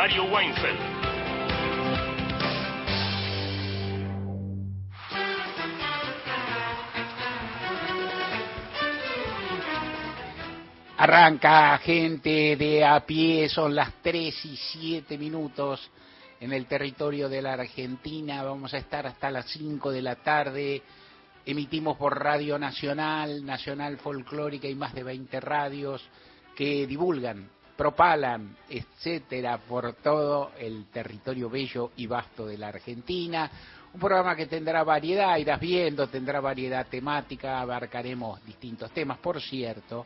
Mario Weinfeld. Arranca gente de a pie, son las 3 y 7 minutos en el territorio de la Argentina. Vamos a estar hasta las 5 de la tarde. Emitimos por Radio Nacional, Nacional Folclórica y más de 20 radios que divulgan, propalan, etcétera, por todo el territorio bello y vasto de la Argentina. Un programa que tendrá variedad, irás viendo, tendrá variedad temática, abarcaremos distintos temas. Por cierto,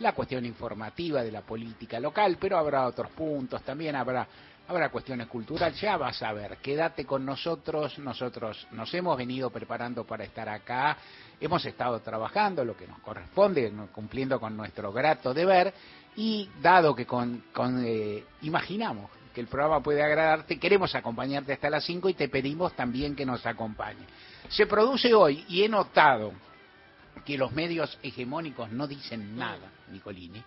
la cuestión informativa de la política local, pero habrá otros puntos, también habrá habrá cuestiones culturales, ya vas a ver, quédate con nosotros, nosotros nos hemos venido preparando para estar acá, hemos estado trabajando lo que nos corresponde, cumpliendo con nuestro grato deber, y dado que con, eh, imaginamos que el programa puede agradarte, queremos acompañarte hasta las 5 y te pedimos también que nos acompañe. Se produce hoy, y he notado, que los medios hegemónicos no dicen nada, Nicolini.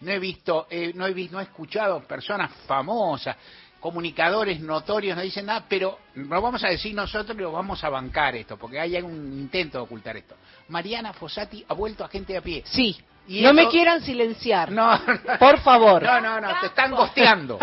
No he visto, eh, no he visto, no he escuchado personas famosas, comunicadores notorios, no dicen nada, pero lo vamos a decir nosotros y lo vamos a bancar esto, porque hay un intento de ocultar esto. Mariana Fossati ha vuelto a gente a pie. Sí. No me quieran silenciar. No, por favor. No, no, no, te están gosteando.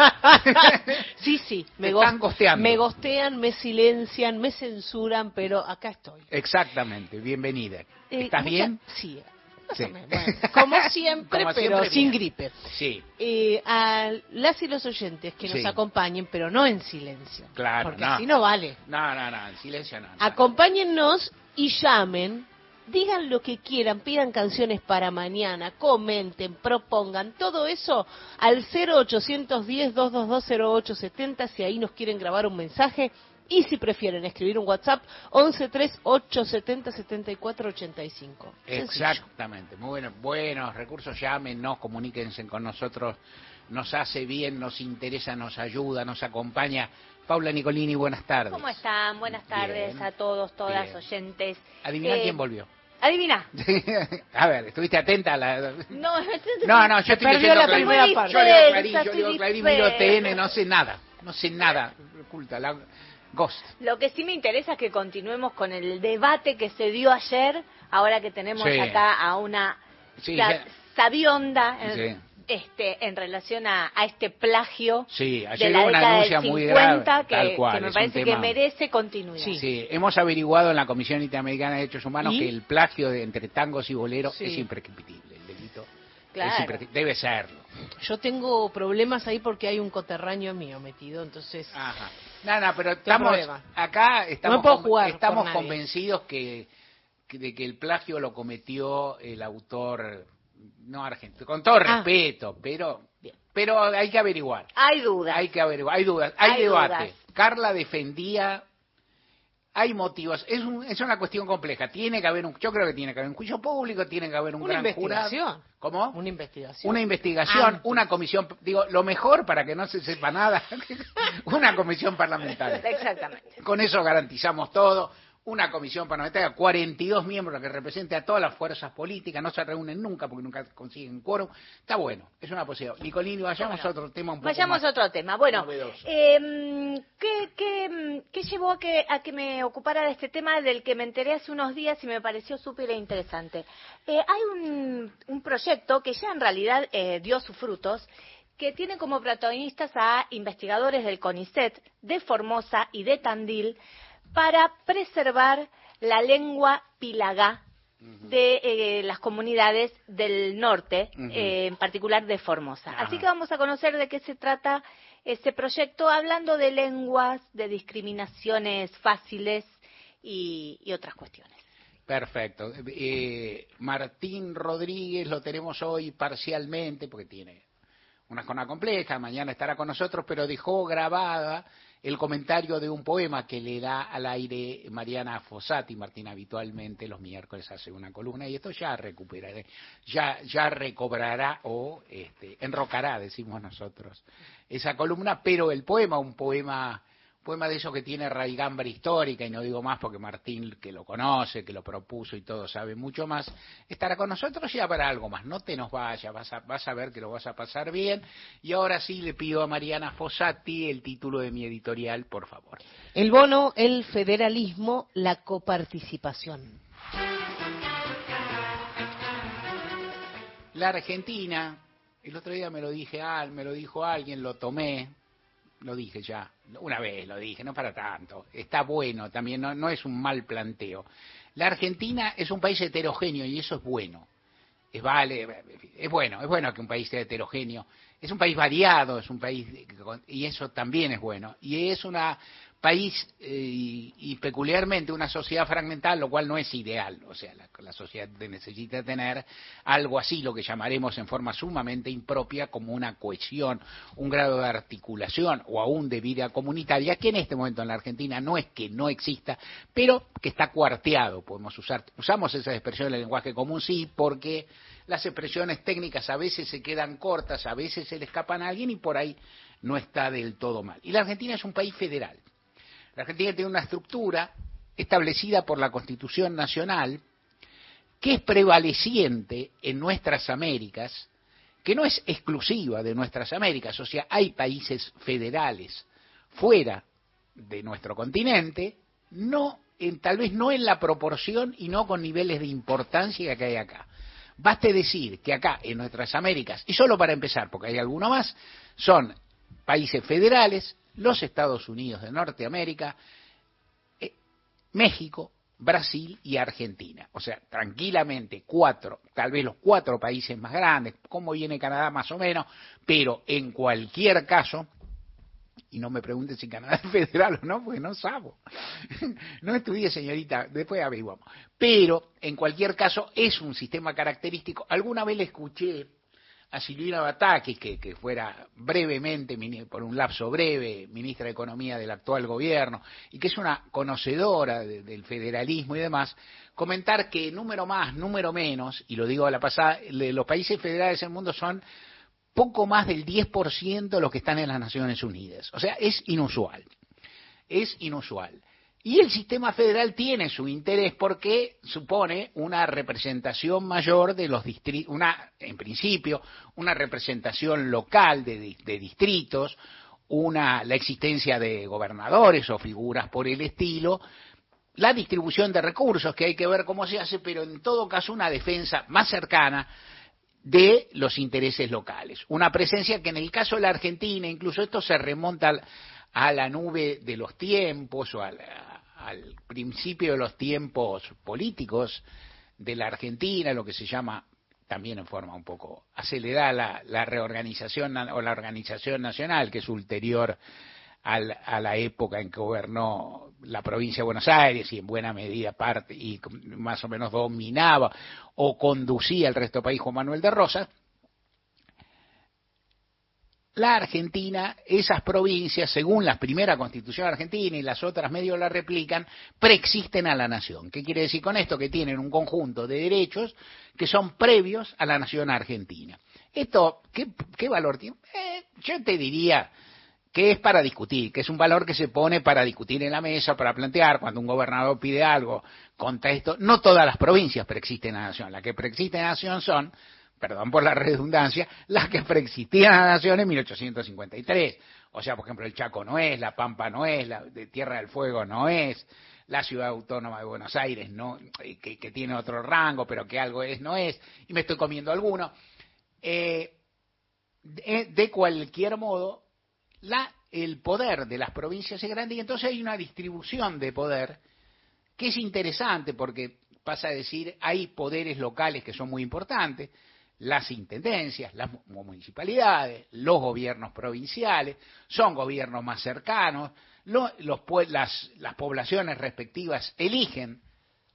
sí, sí, me están gosteando. Me gostean, me silencian, me censuran, pero acá estoy. Exactamente, bienvenida. Eh, ¿Estás bien? Sí. como siempre, pero sin gripe. Sí. Eh, a las y los oyentes que nos acompañen, pero no en silencio. Claro, Porque así no vale. No, no, no, en silencio no. Acompáñennos y llamen digan lo que quieran, pidan canciones para mañana, comenten, propongan, todo eso al 0810-222-0870 si ahí nos quieren grabar un mensaje y si prefieren escribir un WhatsApp, 1138707485. Exactamente. Muy bueno. Buenos recursos, llámenos, comuníquense con nosotros. Nos hace bien, nos interesa, nos ayuda, nos acompaña. Paula Nicolini, buenas tardes. ¿Cómo están? Buenas tardes a todos, todas oyentes. Adivina eh, quién volvió. Adivina. a ver, ¿estuviste atenta a la...? No, no, no, yo estoy leyendo la primera parte. Yo leo Clarín, yo leo Clarín, miro TN, no sé nada. No sé nada. Oculta, la... Lo que sí me interesa es que continuemos con el debate que se dio ayer, ahora que tenemos acá a una sabionda en, este, en relación a, este plagio de la década del 50 que, me parece que merece continuidad. Sí. hemos averiguado en la Comisión Interamericana de Derechos Humanos que el plagio de, entre tangos y boleros es imprescriptible. El delito debe serlo. Yo tengo problemas ahí porque hay un coterraño mío metido, entonces... Ajá. No, no, pero estamos acá estamos, estamos convencidos que, de que el plagio lo cometió el autor no argentino, con todo ah. respeto, pero pero hay que averiguar. Hay dudas. Hay que averiguar, hay dudas, hay, debate. Carla defendía hay motivos, es, es una cuestión compleja. Tiene que haber un, yo creo que tiene que haber un juicio público, tiene que haber un una gran investigación. ¿Cómo? Una investigación. Una investigación, una comisión, digo, lo mejor para que no se sepa nada, una comisión parlamentaria. Exactamente. Con eso garantizamos todo una comisión parlamentaria, 42 miembros que represente a todas las fuerzas políticas, no se reúnen nunca porque nunca consiguen quórum. Está bueno, es una posibilidad. Nicolini, vayamos a otro tema un poco Vayamos a otro tema. Bueno, eh, ¿qué, qué, qué llevó a que, a que me ocupara de este tema del que me enteré hace unos días y me pareció súper interesante? Eh, hay un, un, proyecto que ya en realidad eh, dio sus frutos que tiene como protagonistas a investigadores del CONICET, de Formosa y de Tandil, para preservar la lengua pilagá de eh, las comunidades del norte, eh, en particular de Formosa. Así que vamos a conocer de qué se trata ese proyecto, hablando de lenguas, de discriminaciones fáciles y, otras cuestiones. Perfecto. Eh, Martín Rodríguez lo tenemos hoy parcialmente, porque tiene una zona compleja, mañana estará con nosotros, pero dejó grabada el comentario de un poema que le da al aire Mariana Fossati, Martín habitualmente los miércoles hace una columna y esto ya recuperará, ya, ya recobrará o este, enrocará, decimos nosotros, esa columna, pero el poema, un poema poema de eso que tiene raigambre histórica, y no digo más porque Martín, que lo conoce, que lo propuso y todo, sabe mucho más, estará con nosotros y habrá algo más. No te nos vayas, vas a, vas a ver que lo vas a pasar bien. Y ahora sí le pido a Mariana Fossati el título de mi editorial, por favor. El bono, el federalismo, la coparticipación. La Argentina, el otro día me lo dije, me lo dijo alguien, lo tomé, lo dije ya, una vez lo dije, no para tanto, está bueno también, no, no es un mal planteo. La Argentina es un país heterogéneo y eso es bueno. Es vale, es bueno, es bueno que un país sea heterogéneo. Es un país variado, es un país y eso también es bueno. Y es una país eh, y, peculiarmente una sociedad fragmentada, lo cual no es ideal. O sea, la, sociedad necesita tener algo así, lo que llamaremos en forma sumamente impropia como una cohesión, un grado de articulación o aún de vida comunitaria, que en este momento en la Argentina no es que no exista, pero que está cuarteado. Podemos usar, usamos esa expresión en el lenguaje común, sí, porque las expresiones técnicas a veces se quedan cortas, a veces se le escapan a alguien y por ahí no está del todo mal. Y la Argentina es un país federal la Argentina tiene una estructura establecida por la Constitución Nacional que es prevaleciente en nuestras Américas, que no es exclusiva de nuestras Américas, o sea, hay países federales fuera de nuestro continente, no en, tal vez no en la proporción y no con niveles de importancia que hay acá. Baste decir que acá, en nuestras Américas, y solo para empezar, porque hay alguno más, son países federales, los Estados Unidos de Norteamérica, eh, México, Brasil y Argentina. O sea, tranquilamente cuatro, tal vez los cuatro países más grandes, como viene Canadá más o menos, pero en cualquier caso, y no me pregunten si Canadá es federal o no, porque no sabo. No estudié, señorita, después averiguamos. Pero, en cualquier caso, es un sistema característico. Alguna vez le escuché a Silvina Batakis, que, fuera brevemente, por un lapso breve, ministra de Economía del actual gobierno, y que es una conocedora del federalismo y demás, comentar que número más, número menos, y lo digo a la pasada, los países federales del mundo son poco más del 10% de los que están en las Naciones Unidas. O sea, es inusual. Es inusual. Y el sistema federal tiene su interés porque supone una representación mayor de los distritos, una, en principio, una representación local de, distritos, una, la existencia de gobernadores o figuras por el estilo, la distribución de recursos, que hay que ver cómo se hace, pero en todo caso una defensa más cercana de los intereses locales. Una presencia que en el caso de la Argentina, incluso esto se remonta a la nube de los tiempos o a al principio de los tiempos políticos de la Argentina, lo que se llama también en forma un poco acelerada la, reorganización o la organización nacional, que es ulterior a la época en que gobernó la provincia de Buenos Aires y en buena medida parte y más o menos dominaba o conducía el resto del país Juan Manuel de Rosas, la Argentina, esas provincias, según la primera constitución argentina y las otras medio la replican, preexisten a la nación. ¿Qué quiere decir con esto? Que tienen un conjunto de derechos que son previos a la nación argentina. Esto, ¿qué, valor tiene? Eh, yo te diría que es para discutir, que es un valor que se pone para discutir en la mesa, para plantear cuando un gobernador pide algo contra esto. No todas las provincias preexisten a la nación. Las que preexisten a la nación son perdón por la redundancia, las que preexistían a la nación en 1853. O sea, por ejemplo, el Chaco no es, la Pampa no es, la Tierra del Fuego no es, la ciudad autónoma de Buenos Aires no, eh, que, tiene otro rango, pero que algo es, no es, y me estoy comiendo alguno. Eh, de, cualquier modo, el poder de las provincias es grande y entonces hay una distribución de poder que es interesante porque pasa a decir, hay poderes locales que son muy importantes, las intendencias, las municipalidades, los gobiernos provinciales, son gobiernos más cercanos, los, las, las poblaciones respectivas eligen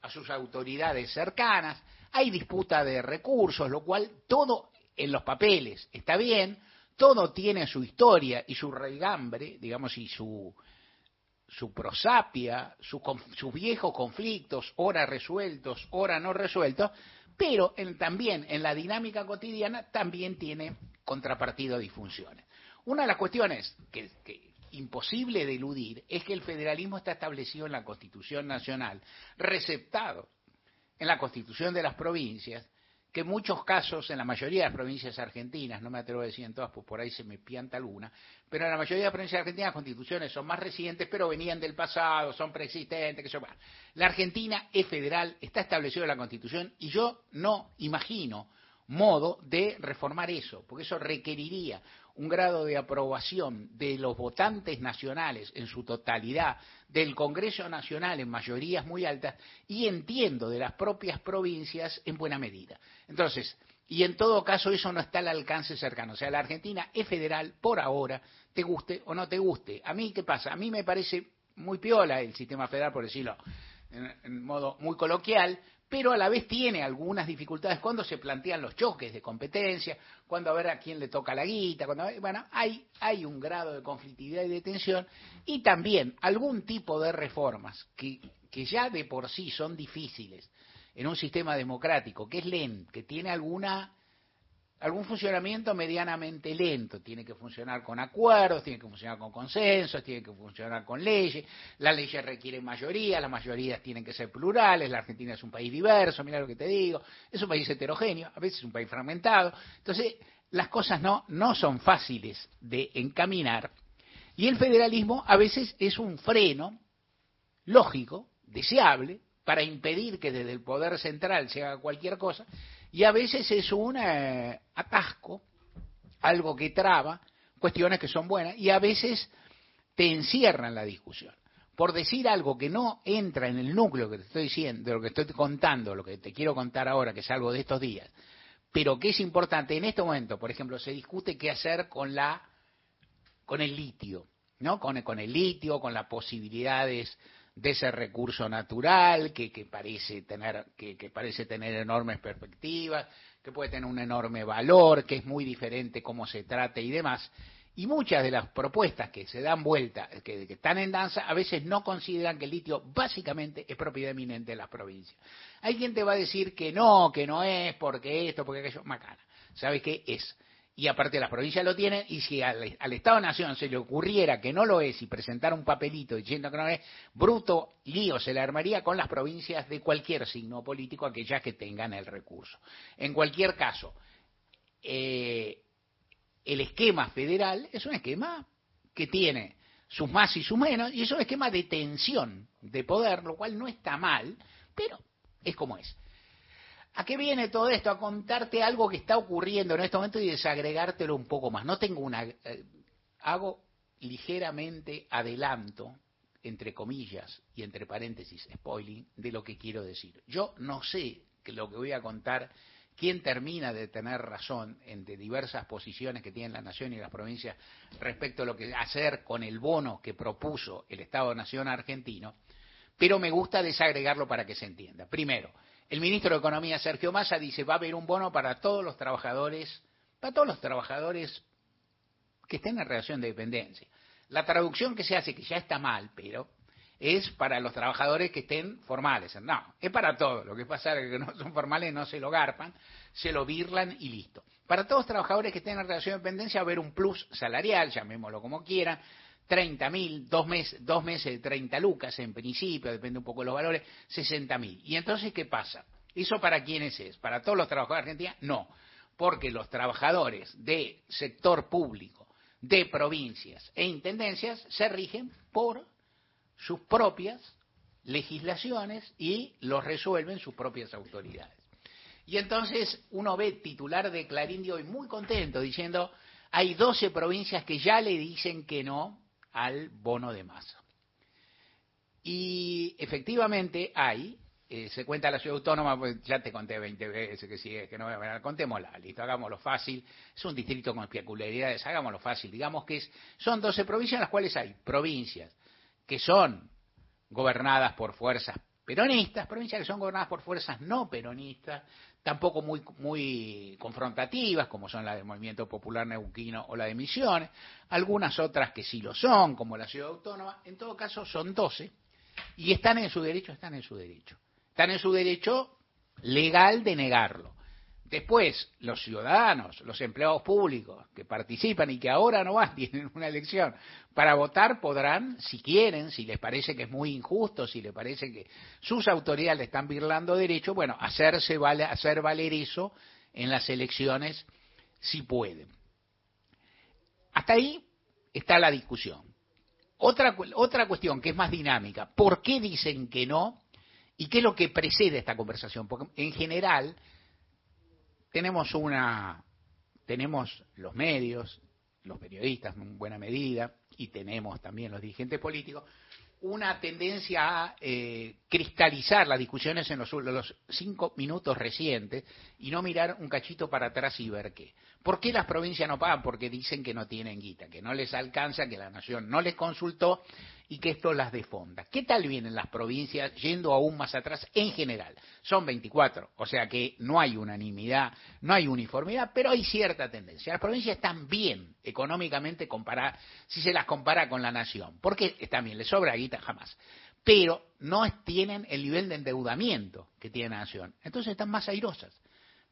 a sus autoridades cercanas, hay disputa de recursos, lo cual todo en los papeles está bien, todo tiene su historia y su raigambre, digamos, y su, su prosapia, sus viejos conflictos, ora resueltos, ora no resueltos, pero también en la dinámica cotidiana también tiene contrapartido disfunciones. Una de las cuestiones que, imposible de eludir es que el federalismo está establecido en la Constitución Nacional, receptado en la Constitución de las provincias, que en muchos casos, en la mayoría de las provincias argentinas, no me atrevo a decir en todas, pues por ahí se me pianta alguna, pero en la mayoría de las provincias argentinas las constituciones son más recientes, pero venían del pasado, son preexistentes, que yo. la Argentina es federal, está establecido en la Constitución, y yo no imagino modo de reformar eso, porque eso requeriría un grado de aprobación de los votantes nacionales en su totalidad, del Congreso Nacional en mayorías muy altas y entiendo de las propias provincias en buena medida. Entonces, y en todo caso eso no está al alcance cercano. O sea, la Argentina es federal por ahora, te guste o no te guste. A mí, ¿qué pasa? A mí me parece muy piola el sistema federal, por decirlo en modo muy coloquial, pero a la vez tiene algunas dificultades cuando se plantean los choques de competencia, cuando a ver a quién le toca la guita, cuando bueno, hay, hay un grado de conflictividad y de tensión y también algún tipo de reformas que, que ya de por sí son difíciles en un sistema democrático, que es lento, que tiene alguna algún funcionamiento medianamente lento. Tiene que funcionar con acuerdos, tiene que funcionar con consensos, tiene que funcionar con leyes. Las leyes requieren mayoría, las mayorías tienen que ser plurales. La Argentina es un país diverso, mira lo que te digo. Es un país heterogéneo, a veces es un país fragmentado. Entonces, las cosas no, no son fáciles de encaminar. Y el federalismo a veces es un freno lógico, deseable, para impedir que desde el poder central se haga cualquier cosa y a veces es un eh, atasco, algo que traba cuestiones que son buenas y a veces te encierran la discusión. Por decir algo que no entra en el núcleo que te estoy diciendo, de lo que estoy contando, lo que te quiero contar ahora, que es algo de estos días, pero que es importante en este momento, por ejemplo, se discute qué hacer con la con el litio, ¿no? Con, con el litio, con las posibilidades de ese recurso natural que, parece tener, que, parece tener enormes perspectivas, que puede tener un enorme valor, que es muy diferente cómo se trate y demás. Y muchas de las propuestas que se dan vuelta, que, que, están en danza, a veces no consideran que el litio básicamente es propiedad eminente de las provincias. Hay quien te va a decir que no, que no es, porque esto, porque aquello, macana. ¿Sabes qué es? Y aparte las provincias lo tienen, y si al, Estado-Nación se le ocurriera que no lo es y presentara un papelito diciendo que no es, bruto lío se le armaría con las provincias de cualquier signo político, aquellas que tengan el recurso. En cualquier caso, eh, el esquema federal es un esquema que tiene sus más y sus menos, y es un esquema de tensión de poder, lo cual no está mal, pero es como es. ¿A qué viene todo esto? A contarte algo que está ocurriendo en este momento y desagregártelo un poco más. No tengo una... Eh, hago ligeramente adelanto, entre comillas y entre paréntesis, spoiling, de lo que quiero decir. Yo no sé que lo que voy a contar, quién termina de tener razón entre diversas posiciones que tienen la nación y las provincias respecto a lo que hacer con el bono que propuso el Estado-Nación argentino, pero me gusta desagregarlo para que se entienda. Primero, el ministro de Economía, Sergio Massa, dice va a haber un bono para todos los trabajadores, para todos los trabajadores que estén en relación de dependencia. La traducción que se hace, que ya está mal, pero es para los trabajadores que estén formales. No, es para todos. Lo que pasa es que no son formales no se lo garpan, se lo birlan y listo. Para todos los trabajadores que estén en relación de dependencia va a haber un plus salarial, llamémoslo como quieran, 30 mil, dos, meses, dos meses de 30 lucas en principio, depende un poco de los valores, 60 mil. ¿Y entonces qué pasa? ¿Eso para quiénes es? ¿Para todos los trabajadores de Argentina? No, porque los trabajadores de sector público, de provincias e intendencias se rigen por sus propias legislaciones y los resuelven sus propias autoridades. Y entonces uno ve titular de Clarín de hoy muy contento diciendo hay 12 provincias que ya le dicen que no al bono de masa. Y efectivamente hay, eh, se cuenta la ciudad autónoma, pues ya te conté 20 veces que sigue, que no voy a contémosla, listo, hagámoslo fácil, es un distrito con peculiaridades, hagámoslo fácil, digamos que es, son 12 provincias en las cuales hay provincias que son gobernadas por fuerzas peronistas, provincias que son gobernadas por fuerzas no peronistas, tampoco muy, muy confrontativas, como son la del Movimiento Popular Neuquino o la de Misiones, algunas otras que sí lo son, como la Ciudad Autónoma, en todo caso son 12, y están en su derecho, están en su derecho. Están en su derecho legal de negarlo. Después, los ciudadanos, los empleados públicos que participan y que ahora no van, tienen una elección para votar, podrán, si quieren, si les parece que es muy injusto, si les parece que sus autoridades le están virlando derecho, bueno, hacerse hacer valer eso en las elecciones si pueden. Hasta ahí está la discusión. Otra, otra cuestión que es más dinámica, ¿por qué dicen que no? ¿Y qué es lo que precede esta conversación? Porque en general tenemos una, tenemos los medios, los periodistas en buena medida, y tenemos también los dirigentes políticos, una tendencia a eh, cristalizar las discusiones en los, los, cinco minutos recientes y no mirar un cachito para atrás y ver qué. ¿Por qué las provincias no pagan? Porque dicen que no tienen guita, que no les alcanza, que la nación no les consultó y que esto las defonda. ¿Qué tal vienen las provincias yendo aún más atrás en general? Son 24, o sea que no hay unanimidad, no hay uniformidad, pero hay cierta tendencia. Las provincias están bien económicamente comparadas, si se las compara con la nación. ¿Por qué están bien? Les sobra guita jamás. Pero no tienen el nivel de endeudamiento que tiene la nación. Entonces están más airosas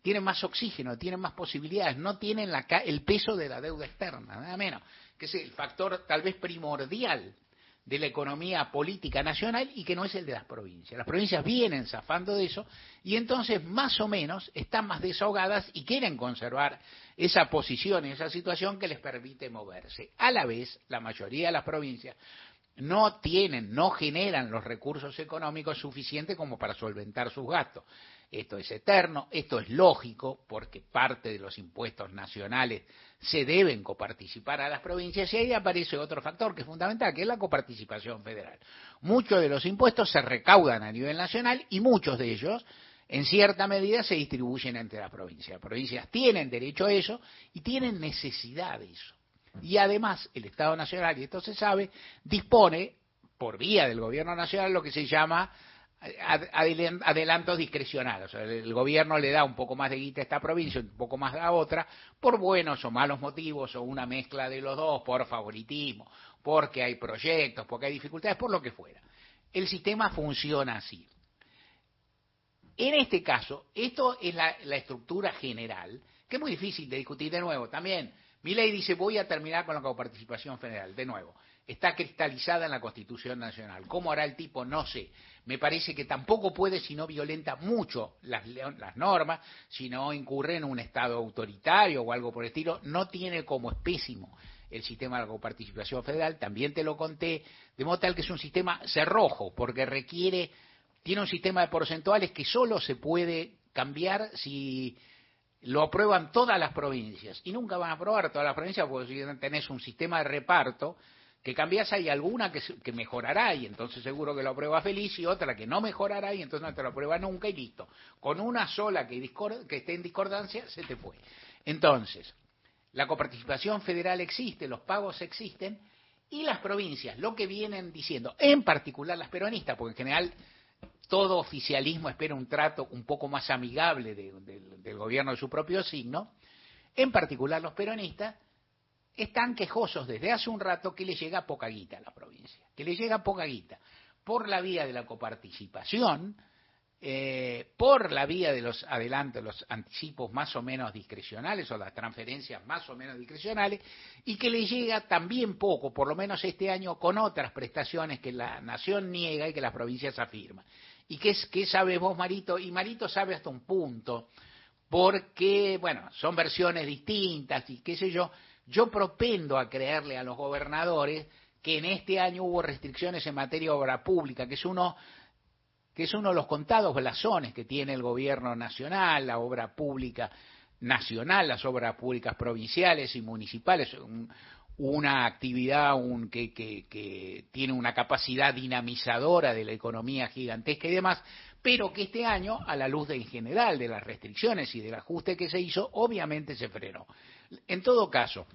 tienen más oxígeno, tienen más posibilidades, no tienen el peso de la deuda externa, nada menos, que es el factor tal vez primordial de la economía política nacional y que no es el de las provincias. Las provincias vienen zafando de eso y entonces más o menos están más desahogadas y quieren conservar esa posición, esa situación que les permite moverse. A la vez, la mayoría de las provincias no tienen, no generan los recursos económicos suficientes como para solventar sus gastos. Esto es eterno, esto es lógico, porque parte de los impuestos nacionales se deben coparticipar a las provincias y ahí aparece otro factor que es fundamental, que es la coparticipación federal. Muchos de los impuestos se recaudan a nivel nacional y muchos de ellos, en cierta medida, se distribuyen entre las provincias. Las provincias tienen derecho a eso y tienen necesidad de eso. Y además, el Estado Nacional, y esto se sabe, dispone, por vía del Gobierno Nacional, lo que se llama adelantos discrecionales. el gobierno le da un poco más de guita a esta provincia, un poco más a otra, por buenos o malos motivos, o una mezcla de los dos, por favoritismo, porque hay proyectos, porque hay dificultades, por lo que fuera. El sistema funciona así. En este caso, esto es la, la estructura general, que es muy difícil de discutir de nuevo. También, mi ley dice, voy a terminar con la coparticipación federal, de nuevo está cristalizada en la Constitución Nacional. ¿Cómo hará el tipo? No sé. Me parece que tampoco puede si no violenta mucho las, normas, si no incurre en un Estado autoritario o algo por el estilo. No tiene como espésimo el sistema de la coparticipación federal, también te lo conté, de modo tal que es un sistema cerrojo, porque requiere, tiene un sistema de porcentuales que solo se puede cambiar si lo aprueban todas las provincias, y nunca van a aprobar todas las provincias porque si tenés un sistema de reparto, que cambias hay alguna que, mejorará y entonces seguro que lo aprueba feliz y otra que no mejorará y entonces no te lo aprueba nunca y listo. Con una sola que, que esté en discordancia se te fue. Entonces, la coparticipación federal existe, los pagos existen y las provincias, lo que vienen diciendo, en particular las peronistas, porque en general todo oficialismo espera un trato un poco más amigable del gobierno de su propio signo, en particular los peronistas, están quejosos desde hace un rato que le llega poca guita a la provincia, que le llega poca guita por la vía de la coparticipación, eh, por la vía de los adelantos, los anticipos más o menos discrecionales o las transferencias más o menos discrecionales, y que le llega también poco, por lo menos este año, con otras prestaciones que la nación niega y que las provincias afirman. ¿Y qué, qué sabes vos, Marito? Y Marito sabe hasta un punto, porque, bueno, son versiones distintas y qué sé yo, yo propendo a creerle a los gobernadores que en este año hubo restricciones en materia de obra pública, que es uno de los contados blasones que tiene el gobierno nacional, la obra pública nacional, las obras públicas provinciales y municipales, una actividad que, que, tiene una capacidad dinamizadora de la economía gigantesca y demás, pero que este año, a la luz de, en general de las restricciones y del ajuste que se hizo, obviamente se frenó. En todo caso,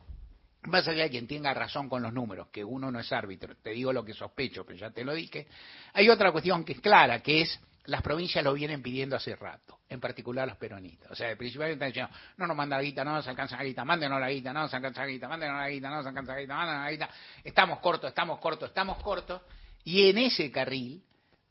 más allá de quien tenga razón con los números, que uno no es árbitro, te digo lo que sospecho, pero ya te lo dije, hay otra cuestión que es clara, que es las provincias lo vienen pidiendo hace rato, en particular los peronistas. O sea, principalmente están diciendo, no nos manda la guita, no nos alcanza la guita, mándenos la guita, no nos alcanza la guita, mándenos la guita, no nos alcanza la guita, mándenos la guita, estamos cortos, estamos cortos, estamos cortos, y en ese carril,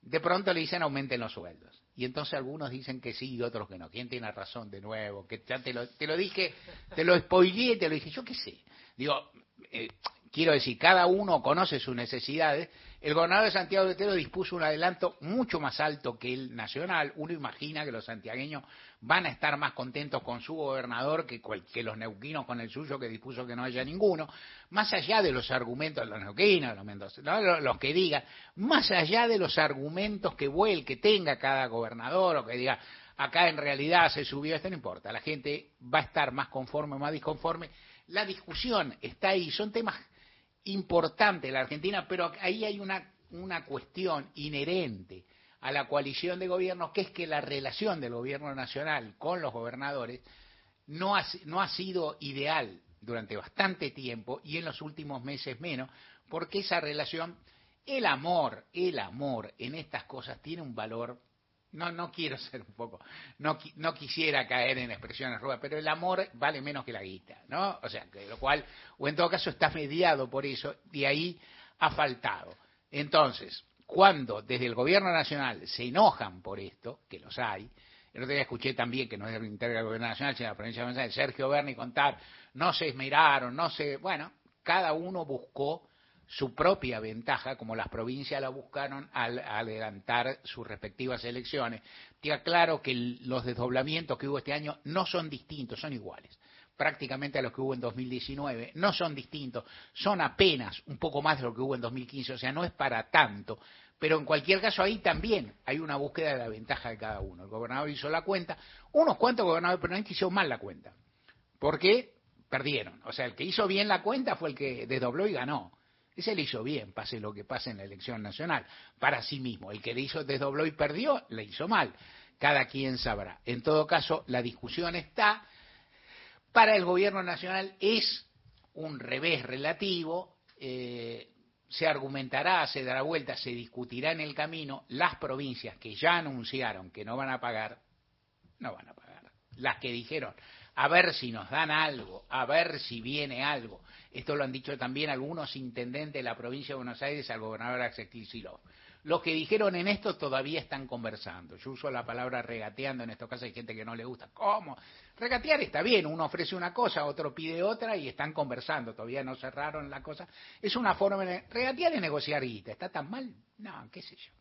de pronto le dicen aumenten los sueldos. Y entonces algunos dicen que sí y otros que no. ¿Quién tiene razón de nuevo? Que ya te lo, te lo dije, te lo spoileé, te lo dije, yo qué sé. Digo, eh, quiero decir, cada uno conoce sus necesidades. El gobernador de Santiago de Tero dispuso un adelanto mucho más alto que el nacional. Uno imagina que los santiagueños van a estar más contentos con su gobernador que, que los neuquinos con el suyo que dispuso que no haya ninguno. Más allá de los argumentos de los neuquinos, los, los que digan, más allá de los argumentos que vuel, que tenga cada gobernador o que diga, acá en realidad se subió esto, no importa. La gente va a estar más conforme o más disconforme. La discusión está ahí, son temas importante la Argentina, pero ahí hay una, una cuestión inherente a la coalición de gobiernos, que es que la relación del gobierno nacional con los gobernadores no ha, no ha sido ideal durante bastante tiempo y en los últimos meses menos, porque esa relación, el amor, el amor en estas cosas tiene un valor no, no quiero ser un poco, no, no quisiera caer en expresiones rudas, pero el amor vale menos que la guita, ¿no? O sea, que lo cual, o en todo caso está mediado por eso, y ahí ha faltado. Entonces, cuando desde el gobierno nacional se enojan por esto, que los hay, el otro día escuché también que no es el interior del gobierno nacional, sino de la provincia de Sergio Berni contar, no se esmeraron, no se, bueno, cada uno buscó su propia ventaja, como las provincias la buscaron al, adelantar sus respectivas elecciones. Te claro que los desdoblamientos que hubo este año no son distintos, son iguales prácticamente a los que hubo en 2019, no son distintos, son apenas un poco más de lo que hubo en 2015, o sea, no es para tanto, pero en cualquier caso ahí también hay una búsqueda de la ventaja de cada uno. El gobernador hizo la cuenta, unos cuantos gobernadores permanentes hicieron mal la cuenta, porque perdieron, o sea, el que hizo bien la cuenta fue el que desdobló y ganó. Ese le hizo bien, pase lo que pase en la elección nacional, para sí mismo. El que le hizo desdobló y perdió, le hizo mal. Cada quien sabrá. En todo caso, la discusión está. Para el gobierno nacional es un revés relativo. Eh, se argumentará, se dará vuelta, se discutirá en el camino. Las provincias que ya anunciaron que no van a pagar, no van a pagar. Las que dijeron, a ver si nos dan algo, a ver si viene algo. Esto lo han dicho también algunos intendentes de la provincia de Buenos Aires al gobernador Axel Kicillof. Los que dijeron en esto todavía están conversando. Yo uso la palabra regateando, en estos casos hay gente que no le gusta. ¿Cómo? Regatear está bien, uno ofrece una cosa, otro pide otra y están conversando, todavía no cerraron la cosa. Es una forma de... Regatear y negociar guita, ¿está tan mal? No, qué sé yo.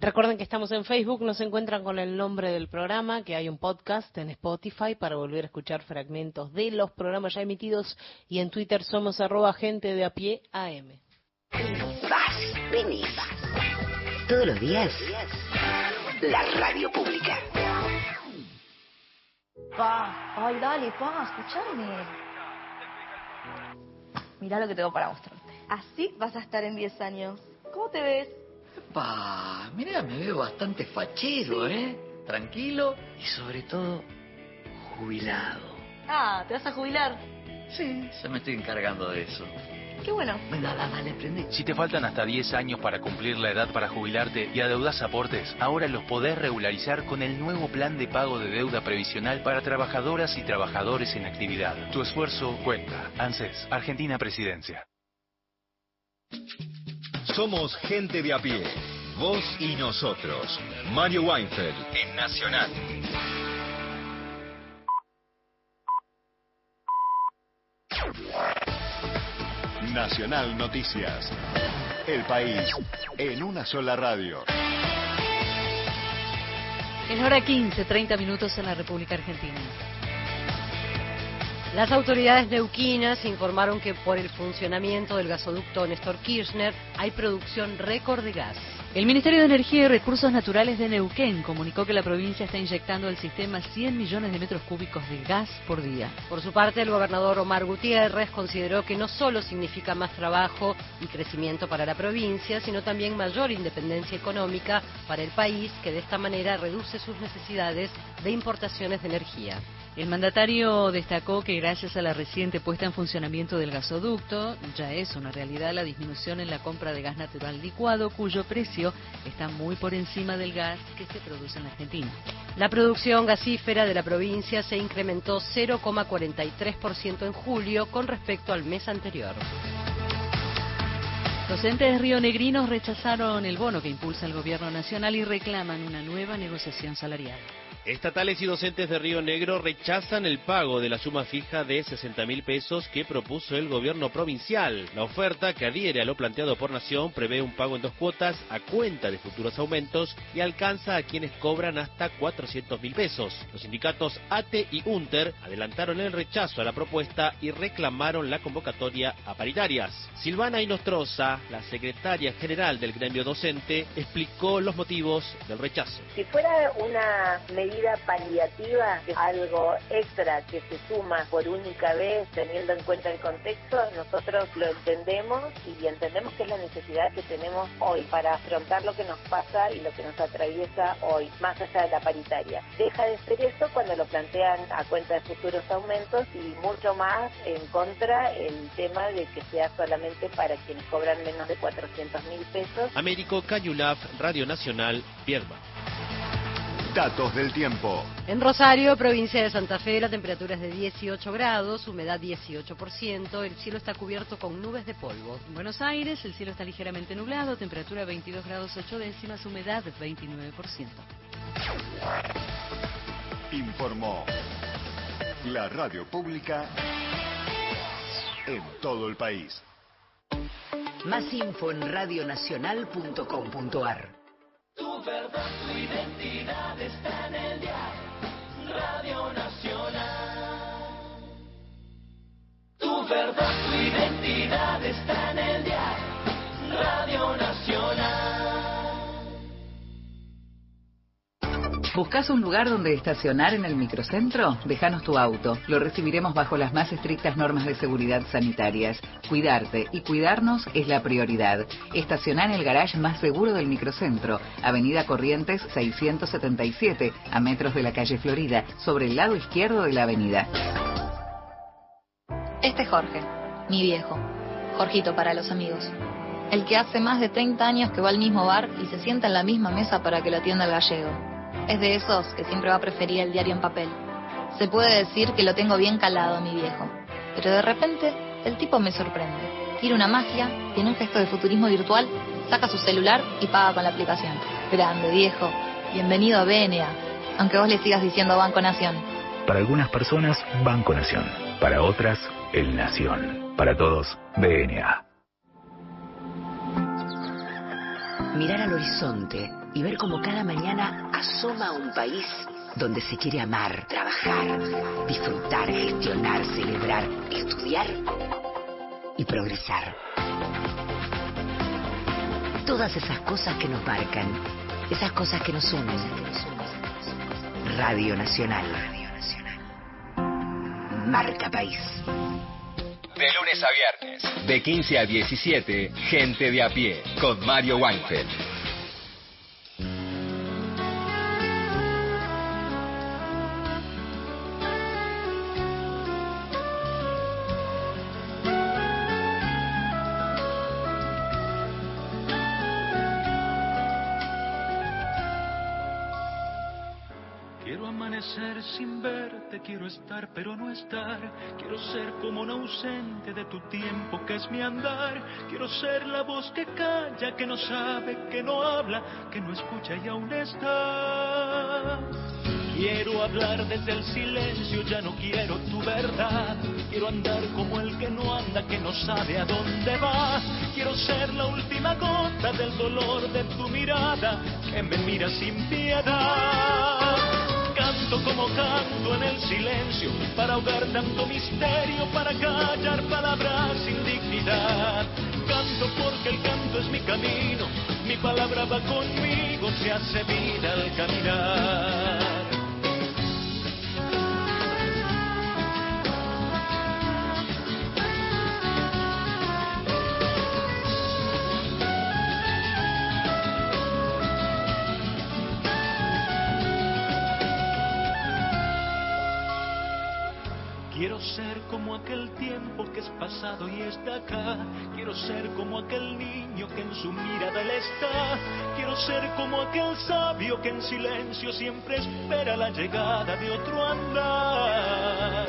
Recuerden que estamos en Facebook, nos encuentran con el nombre del programa, que hay un podcast en Spotify para volver a escuchar fragmentos de los programas ya emitidos y en Twitter somos arroba gente de a pie AM. Vas, venís. Todos los días, la radio pública. Pa, ay, dale, pa, escuchame. Mirá lo que tengo para mostrarte. Así vas a estar en 10 años. ¿Cómo te ves? Pa, mira, me veo bastante fachero, ¿eh? Tranquilo y sobre todo jubilado. Ah, ¿te vas a jubilar? Sí, se me estoy encargando de eso. Qué bueno. Venga, dale, prende. Si te faltan hasta 10 años para cumplir la edad para jubilarte y adeudas aportes, ahora los podés regularizar con el nuevo plan de pago de deuda previsional para trabajadoras y trabajadores en actividad. Tu esfuerzo cuenta. ANSES, Argentina Presidencia. Somos gente de a pie. Vos y nosotros. Mario Weinfeld en Nacional. Nacional Noticias. El país en una sola radio. En hora 15, 30 minutos en la República Argentina. Las autoridades neuquinas informaron que por el funcionamiento del gasoducto Néstor Kirchner hay producción récord de gas. El Ministerio de Energía y Recursos Naturales de Neuquén comunicó que la provincia está inyectando al sistema 100 millones de metros cúbicos de gas por día. Por su parte, el gobernador Omar Gutiérrez consideró que no solo significa más trabajo y crecimiento para la provincia, sino también mayor independencia económica para el país, que de esta manera reduce sus necesidades de importaciones de energía. El mandatario destacó que gracias a la reciente puesta en funcionamiento del gasoducto, ya es una realidad la disminución en la compra de gas natural licuado, cuyo precio está muy por encima del gas que se produce en Argentina. La producción gasífera de la provincia se incrementó 0,43% en julio con respecto al mes anterior. Docentes rionegrinos rechazaron el bono que impulsa el gobierno nacional y reclaman una nueva negociación salarial. Estatales y docentes de Río Negro rechazan el pago de la suma fija de 60 mil pesos que propuso el gobierno provincial. La oferta, que adhiere a lo planteado por Nación, prevé un pago en dos cuotas a cuenta de futuros aumentos y alcanza a quienes cobran hasta 400 mil pesos. Los sindicatos ATE y UNTER adelantaron el rechazo a la propuesta y reclamaron la convocatoria a paritarias. Silvana Inostroza, la secretaria general del gremio docente, explicó los motivos del rechazo. Si fuera una medida paliativa, algo extra que se suma por única vez teniendo en cuenta el contexto, nosotros lo entendemos y entendemos que es la necesidad que tenemos hoy para afrontar lo que nos pasa y lo que nos atraviesa hoy, más allá de la paritaria. Deja de ser eso cuando lo plantean a cuenta de futuros aumentos y mucho más en contra el tema de que sea solamente para quienes cobran menos de 400 mil pesos. Américo Cayulaf, Radio Nacional, Vierma. Datos del tiempo. En Rosario, provincia de Santa Fe, la temperatura es de 18 grados, humedad 18%, el cielo está cubierto con nubes de polvo. En Buenos Aires, el cielo está ligeramente nublado, temperatura 22 grados 8 décimas, humedad 29%. Informó la radio pública en todo el país. Más info en radionacional.com.ar. Tu verdad, tu identidad está en el dial. Radio Nacional. Tu verdad, tu identidad está en el dial. Radio Nacional. ¿Buscas un lugar donde estacionar en el microcentro? Déjanos tu auto. Lo recibiremos bajo las más estrictas normas de seguridad sanitarias. Cuidarte y cuidarnos es la prioridad. Estacionar en el garage más seguro del microcentro, Avenida Corrientes 677, a metros de la calle Florida, sobre el lado izquierdo de la avenida. Este es Jorge, mi viejo. Jorgito para los amigos. El que hace más de 30 años que va al mismo bar y se sienta en la misma mesa para que lo atienda el gallego. Es de esos que siempre va a preferir el diario en papel. Se puede decir que lo tengo bien calado, mi viejo. Pero de repente, el tipo me sorprende. Quiere una magia y en un gesto de futurismo virtual saca su celular y paga con la aplicación. Grande, viejo. Bienvenido a BNA. Aunque vos le sigas diciendo Banco Nación. Para algunas personas, Banco Nación. Para otras, El Nación. Para todos, BNA. Mirar al horizonte y ver cómo cada mañana asoma un país donde se quiere amar, trabajar, disfrutar, gestionar, celebrar, estudiar y progresar. Todas esas cosas que nos marcan, esas cosas que nos unen. Radio Nacional. Marca País. De lunes a viernes. De 15 a 17, Gente de a pie, con Mario Weinfeld. Sin verte, quiero estar pero no estar. Quiero ser como un ausente de tu tiempo que es mi andar. Quiero ser la voz que calla, que no sabe, que no habla, que no escucha y aún está. Quiero hablar desde el silencio, ya no quiero tu verdad. Quiero andar como el que no anda, que no sabe a dónde va. Quiero ser la última gota del dolor de tu mirada, que me mira sin piedad. Canto como canto en el silencio, para ahogar tanto misterio, para callar palabras sin dignidad. Canto porque el canto es mi camino, mi palabra va conmigo, se hace vida al caminar. Aquel tiempo que es pasado y está acá. Quiero ser como aquel niño que en su mirada él está. Quiero ser como aquel sabio que en silencio siempre espera la llegada de otro andar.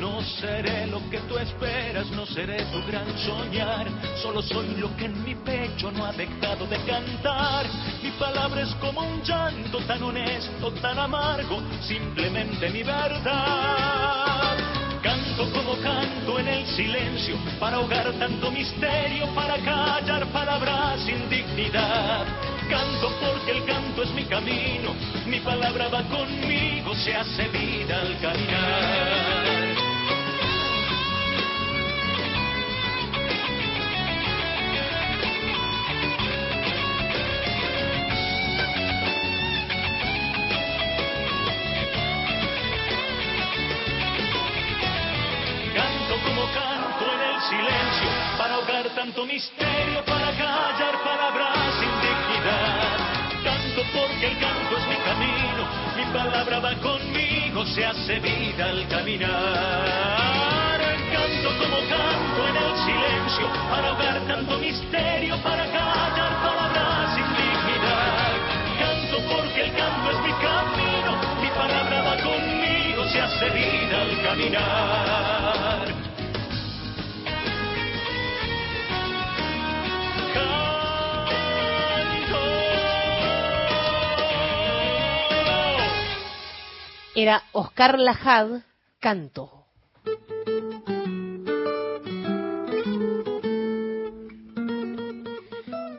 No seré lo que tú esperas, no seré tu gran soñar. Solo soy lo que en mi pecho no ha dejado de cantar. Mi palabra es como un llanto tan honesto, tan amargo, simplemente mi verdad. Canto como canto en el silencio, para ahogar tanto misterio, para callar palabras sin dignidad. Canto porque el canto es mi camino, mi palabra va conmigo, se hace vida al caminar. Tanto misterio, para callar palabras sin dignidad. Canto porque el canto es mi camino, mi palabra va conmigo, se hace vida al caminar. Canto como canto en el silencio, para ahogar tanto misterio, para callar palabras sin dignidad. Canto porque el canto es mi camino, mi palabra va conmigo, se hace vida al caminar. Era Oscar Lajad, Canto.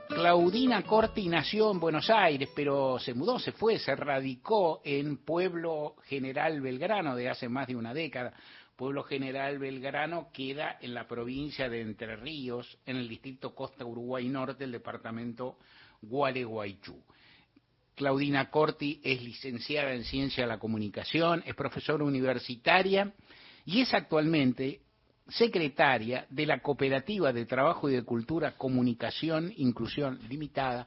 Claudina Corti nació en Buenos Aires, pero se mudó, se fue, se radicó en Pueblo General Belgrano de hace más de una década. Pueblo General Belgrano queda en la provincia de Entre Ríos, en el distrito Costa Uruguay Norte, el departamento Gualeguaychú. Claudina Corti es licenciada en Ciencia de la Comunicación, es profesora universitaria y es actualmente secretaria de la Cooperativa de Trabajo y de Cultura Comunicación Inclusión Limitada,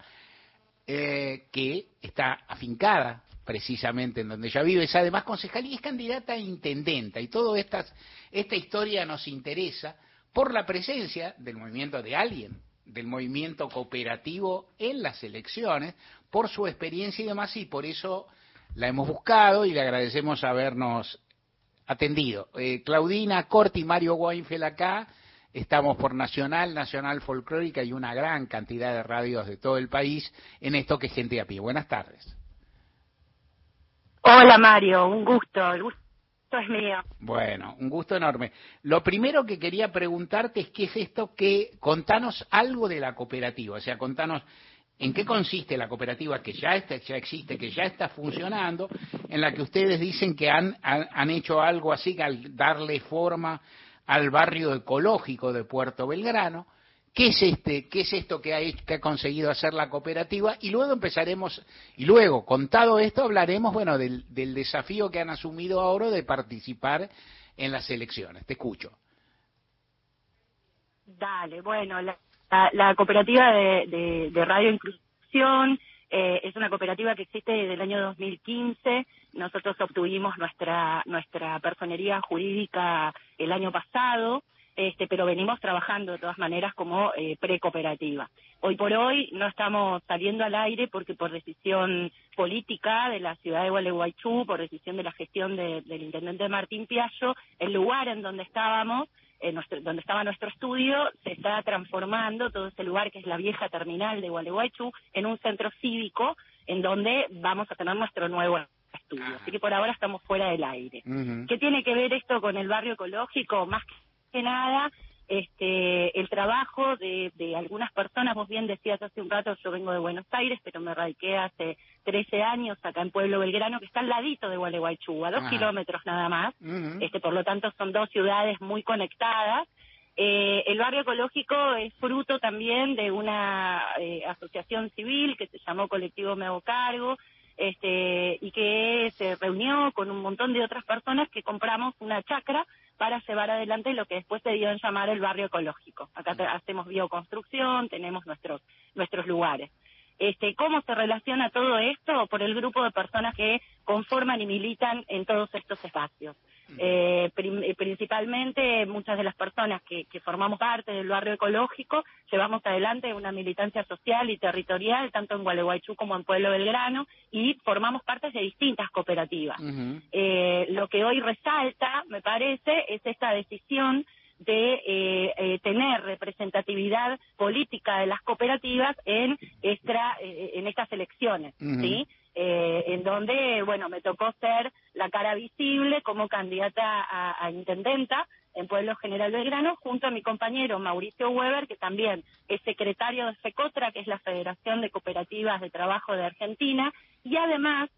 eh, que está afincada precisamente en donde ella vive, es además concejal y es candidata a intendenta. Y toda esta historia nos interesa por la presencia del movimiento de alguien, del movimiento cooperativo en las elecciones, por su experiencia y demás, y por eso la hemos buscado y le agradecemos habernos atendido. Eh, Claudina Corti Mario Weinfeld acá, estamos por Nacional, Nacional Folclórica y una gran cantidad de radios de todo el país en esto que es gente a pie. Buenas tardes. Hola Mario, un gusto, el gusto mío. Bueno, un gusto enorme. Lo primero que quería preguntarte es qué es esto que, contanos algo de la cooperativa, o sea, contanos en qué consiste la cooperativa que ya, está, ya existe, que ya está funcionando, en la que ustedes dicen que han, han, han hecho algo así, al darle forma al barrio ecológico de Puerto Belgrano, ¿Qué es este, qué es esto que ha, conseguido hacer la cooperativa? Y luego empezaremos, y luego, contado esto, hablaremos, bueno, del, del desafío que han asumido ahora de participar en las elecciones. Te escucho. Dale, bueno, la, cooperativa de, de, de Radio Inclusión eh, es una cooperativa que existe desde el año 2015. Nosotros obtuvimos nuestra, nuestra personería jurídica el año pasado este, pero venimos trabajando de todas maneras como eh, precooperativa. Hoy por hoy no estamos saliendo al aire porque por decisión política de la ciudad de Gualeguaychú, por decisión de la gestión de, del intendente Martín Piallo, el lugar en donde estábamos, eh, nuestro, donde estaba nuestro estudio, se está transformando todo ese lugar que es la vieja terminal de Gualeguaychú en un centro cívico en donde vamos a tener nuestro nuevo estudio. Así que por ahora estamos fuera del aire. Uh -huh. ¿Qué tiene que ver esto con el barrio ecológico? Más que nada este el trabajo de, de algunas personas, vos bien decías hace un rato, yo vengo de Buenos Aires, pero me radiqué hace 13 años acá en Pueblo Belgrano, que está al ladito de Gualeguaychú, a dos Ah. kilómetros nada más, Uh -huh. este por lo tanto son dos ciudades muy conectadas. Eh, el barrio ecológico es fruto también de una eh, asociación civil que se llamó Colectivo Me Hago Cargo, este, y que se reunió con un montón de otras personas que compramos una chacra para llevar adelante lo que después se dio en llamar el barrio ecológico. Acá hacemos bioconstrucción, tenemos nuestros, nuestros lugares. Este, ¿Cómo se relaciona todo esto? Por el grupo de personas que conforman y militan en todos estos espacios. Eh, eh, principalmente muchas de las personas que, que, formamos parte del barrio ecológico llevamos adelante una militancia social y territorial tanto en Gualeguaychú como en Pueblo Belgrano y formamos parte de distintas cooperativas. eh, lo que hoy resalta, me parece, es esta decisión de eh, eh, tener representatividad política de las cooperativas en, extra, eh, en estas elecciones, ¿sí? Eh, en donde, bueno, me tocó ser la cara visible como candidata a, a, intendenta en Pueblo General Belgrano, junto a mi compañero Mauricio Weber, que también es secretario de FECOTRA, que es la Federación de Cooperativas de Trabajo de Argentina, y además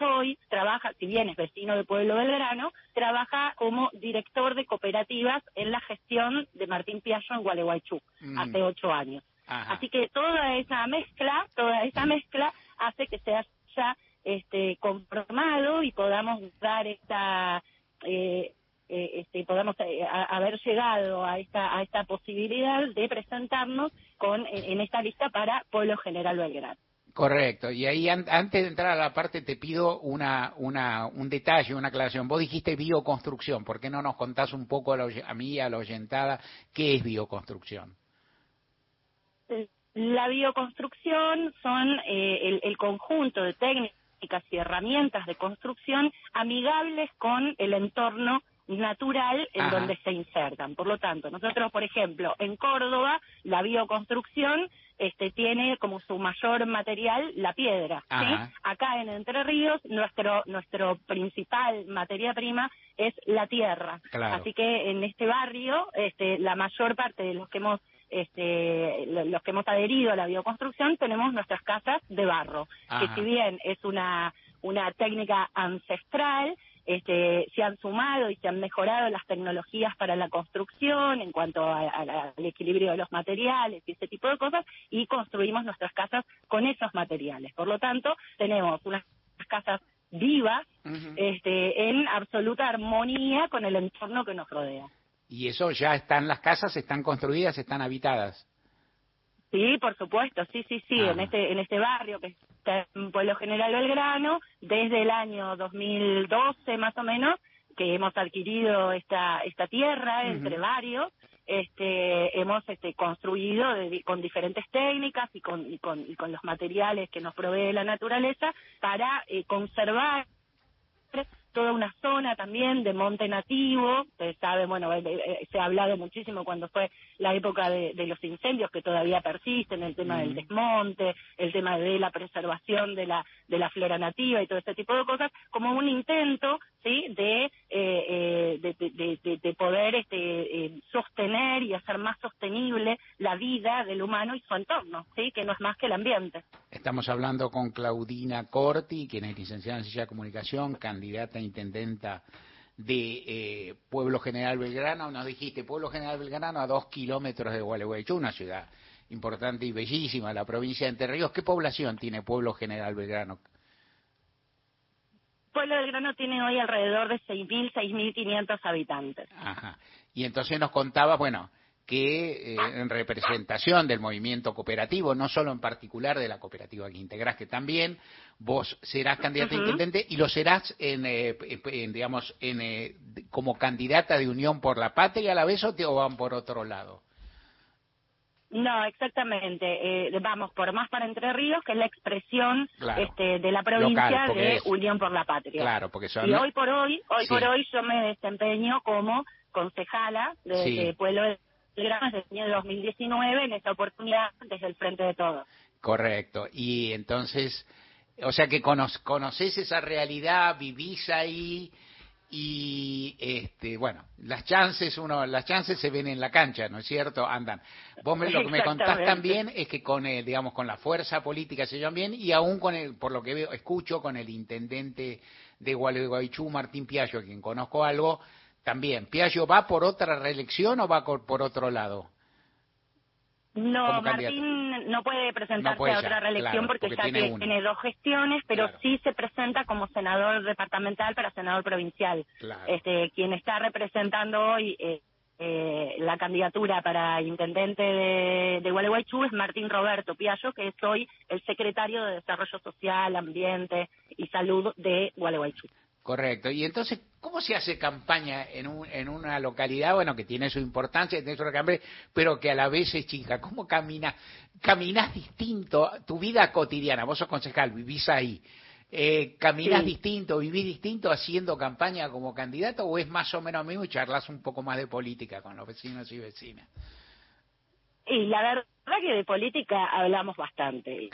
hoy, trabaja, si bien es vecino de Pueblo Belgrano, trabaja como director de cooperativas en la gestión de Martín Piaggio en Gualeguaychú, mm. hace ocho años. Ajá. Así que toda esa mezcla, toda esa mezcla hace que se haya este, conformado y podamos dar esta... Eh, eh, este, podamos eh, a, haber llegado a esta a esta posibilidad de presentarnos con en, en esta lista para Pueblo General Belgrano. Correcto. Y ahí an antes de entrar a la parte te pido una, una, un detalle, una aclaración. Vos dijiste bioconstrucción. ¿Por qué no nos contás un poco a, la, a mí a la oyentada qué es bioconstrucción? La bioconstrucción son eh, el, el conjunto de técnicas y herramientas de construcción amigables con el entorno natural en Ajá. donde se insertan. Por lo tanto, nosotros, por ejemplo, en Córdoba, la bioconstrucción este, tiene como su mayor material la piedra. ¿sí? Acá en Entre Ríos, nuestro, nuestro principal materia prima es la tierra. Claro. Así que en este barrio, este, la mayor parte de los que hemos este, los que hemos adherido a la bioconstrucción tenemos nuestras casas de barro, Ajá. que si bien es una, una técnica ancestral, este, se han sumado y se han mejorado las tecnologías para la construcción en cuanto a, a, al equilibrio de los materiales y ese tipo de cosas y construimos nuestras casas con esos materiales. Por lo tanto, tenemos unas casas vivas uh -huh. este, en absoluta armonía con el entorno que nos rodea. Y eso ya están, las casas están construidas, están habitadas. Sí, por supuesto, sí, sí, sí, ah. en este en este barrio que está en Pueblo General Belgrano, desde el año 2012 más o menos, que hemos adquirido esta esta tierra uh -huh. entre varios, este hemos este construido de, con diferentes técnicas y con, y con y con los materiales que nos provee la naturaleza para eh, conservar toda una zona también de monte nativo, ustedes saben, bueno, eh, eh, se ha hablado muchísimo cuando fue la época de, de los incendios que todavía persisten, el tema del desmonte, el tema de la preservación de la, de la flora nativa y todo este tipo de cosas, como un intento, ¿sí?, de, eh, eh de, de, de, de, poder este, eh, sostener y hacer más sostenible la vida del humano y su entorno, ¿sí?, que no es más que el ambiente. Estamos hablando con Claudina Corti, quien es licenciada en Ciencia de Comunicación, candidata a intendenta de eh, Pueblo General Belgrano. Nos dijiste, Pueblo General Belgrano a dos kilómetros de Gualeguaychú, una ciudad importante y bellísima, la provincia de Entre Ríos. ¿Qué población tiene Pueblo General Belgrano? Pueblo Belgrano tiene hoy alrededor de 6.000, 6.500 habitantes. Ajá. Y entonces nos contaba, bueno, que eh, en representación del movimiento cooperativo, no solo en particular de la cooperativa que integrás, que también vos serás candidata uh -huh. a intendente y lo serás en, eh, en digamos, en, eh, como candidata de Unión por la Patria a la vez o te o van por otro lado. No, exactamente. Eh, vamos por más para Entre Ríos, que es la expresión claro. este, de la provincia Local, de es... Unión por la Patria. Claro, porque son... Y hoy por hoy, hoy sí. por hoy yo me desempeño como concejala de, sí. de Pueblo Belgrano desde el año 2019 en esta oportunidad desde el Frente de Todos. Correcto. Y entonces, o sea que cono conoces esa realidad, vivís ahí y este bueno las chances uno las chances se ven en la cancha no es cierto andan vos me, lo que me contás también es que con el digamos con la fuerza política se llevan bien y aún con el por lo que veo escucho con el intendente de Gualeguaychú Martín Piaggio a quien conozco algo también Piaggio va por otra reelección o va por otro lado no, Martín no puede presentarse no puede a otra reelección claro, porque, porque, ya tiene, tiene, dos gestiones, pero claro. sí se presenta como senador departamental para senador provincial. Claro. Este, quien está representando hoy eh, eh, la candidatura para intendente de, de Gualeguaychú es Martín Roberto Piallo, que es hoy el secretario de Desarrollo Social, Ambiente y Salud de Gualeguaychú. Correcto. Y entonces, ¿cómo se hace campaña en, un, en una localidad, bueno, que tiene su importancia, tiene su recambio, pero que a la vez es chica? ¿Cómo caminas? ¿Caminas distinto? Tu vida cotidiana, vos sos concejal, vivís ahí. Eh, ¿Caminás distinto, vivís distinto haciendo campaña como candidato o es más o menos mismo y charlas un poco más de política con los vecinos y vecinas? Y la verdad que de política hablamos bastante.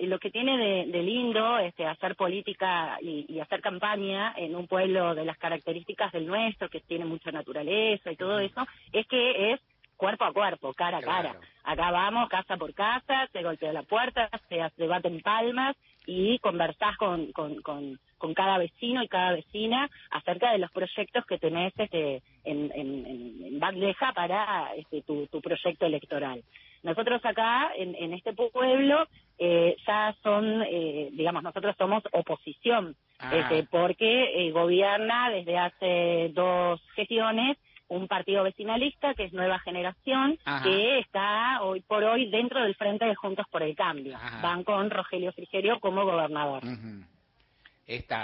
Y, lo que tiene de, lindo este, hacer política y, hacer campaña en un pueblo de las características del nuestro, que tiene mucha naturaleza y todo eso, es que es cuerpo a cuerpo, cara a cara. Acá vamos, casa por casa, se golpea la puerta, se debaten palmas y conversás con, con, con, con, cada vecino y cada vecina acerca de los proyectos que tenés este, en, en, en bandeja para este, tu, tu proyecto electoral. Nosotros acá, en, en este pueblo, eh, ya son, eh, digamos, nosotros somos oposición, ah. este, porque eh, gobierna desde hace dos gestiones un partido vecinalista que es Nueva Generación, que está hoy por hoy dentro del Frente de Juntos por el Cambio. Van con Rogelio Frigerio como gobernador.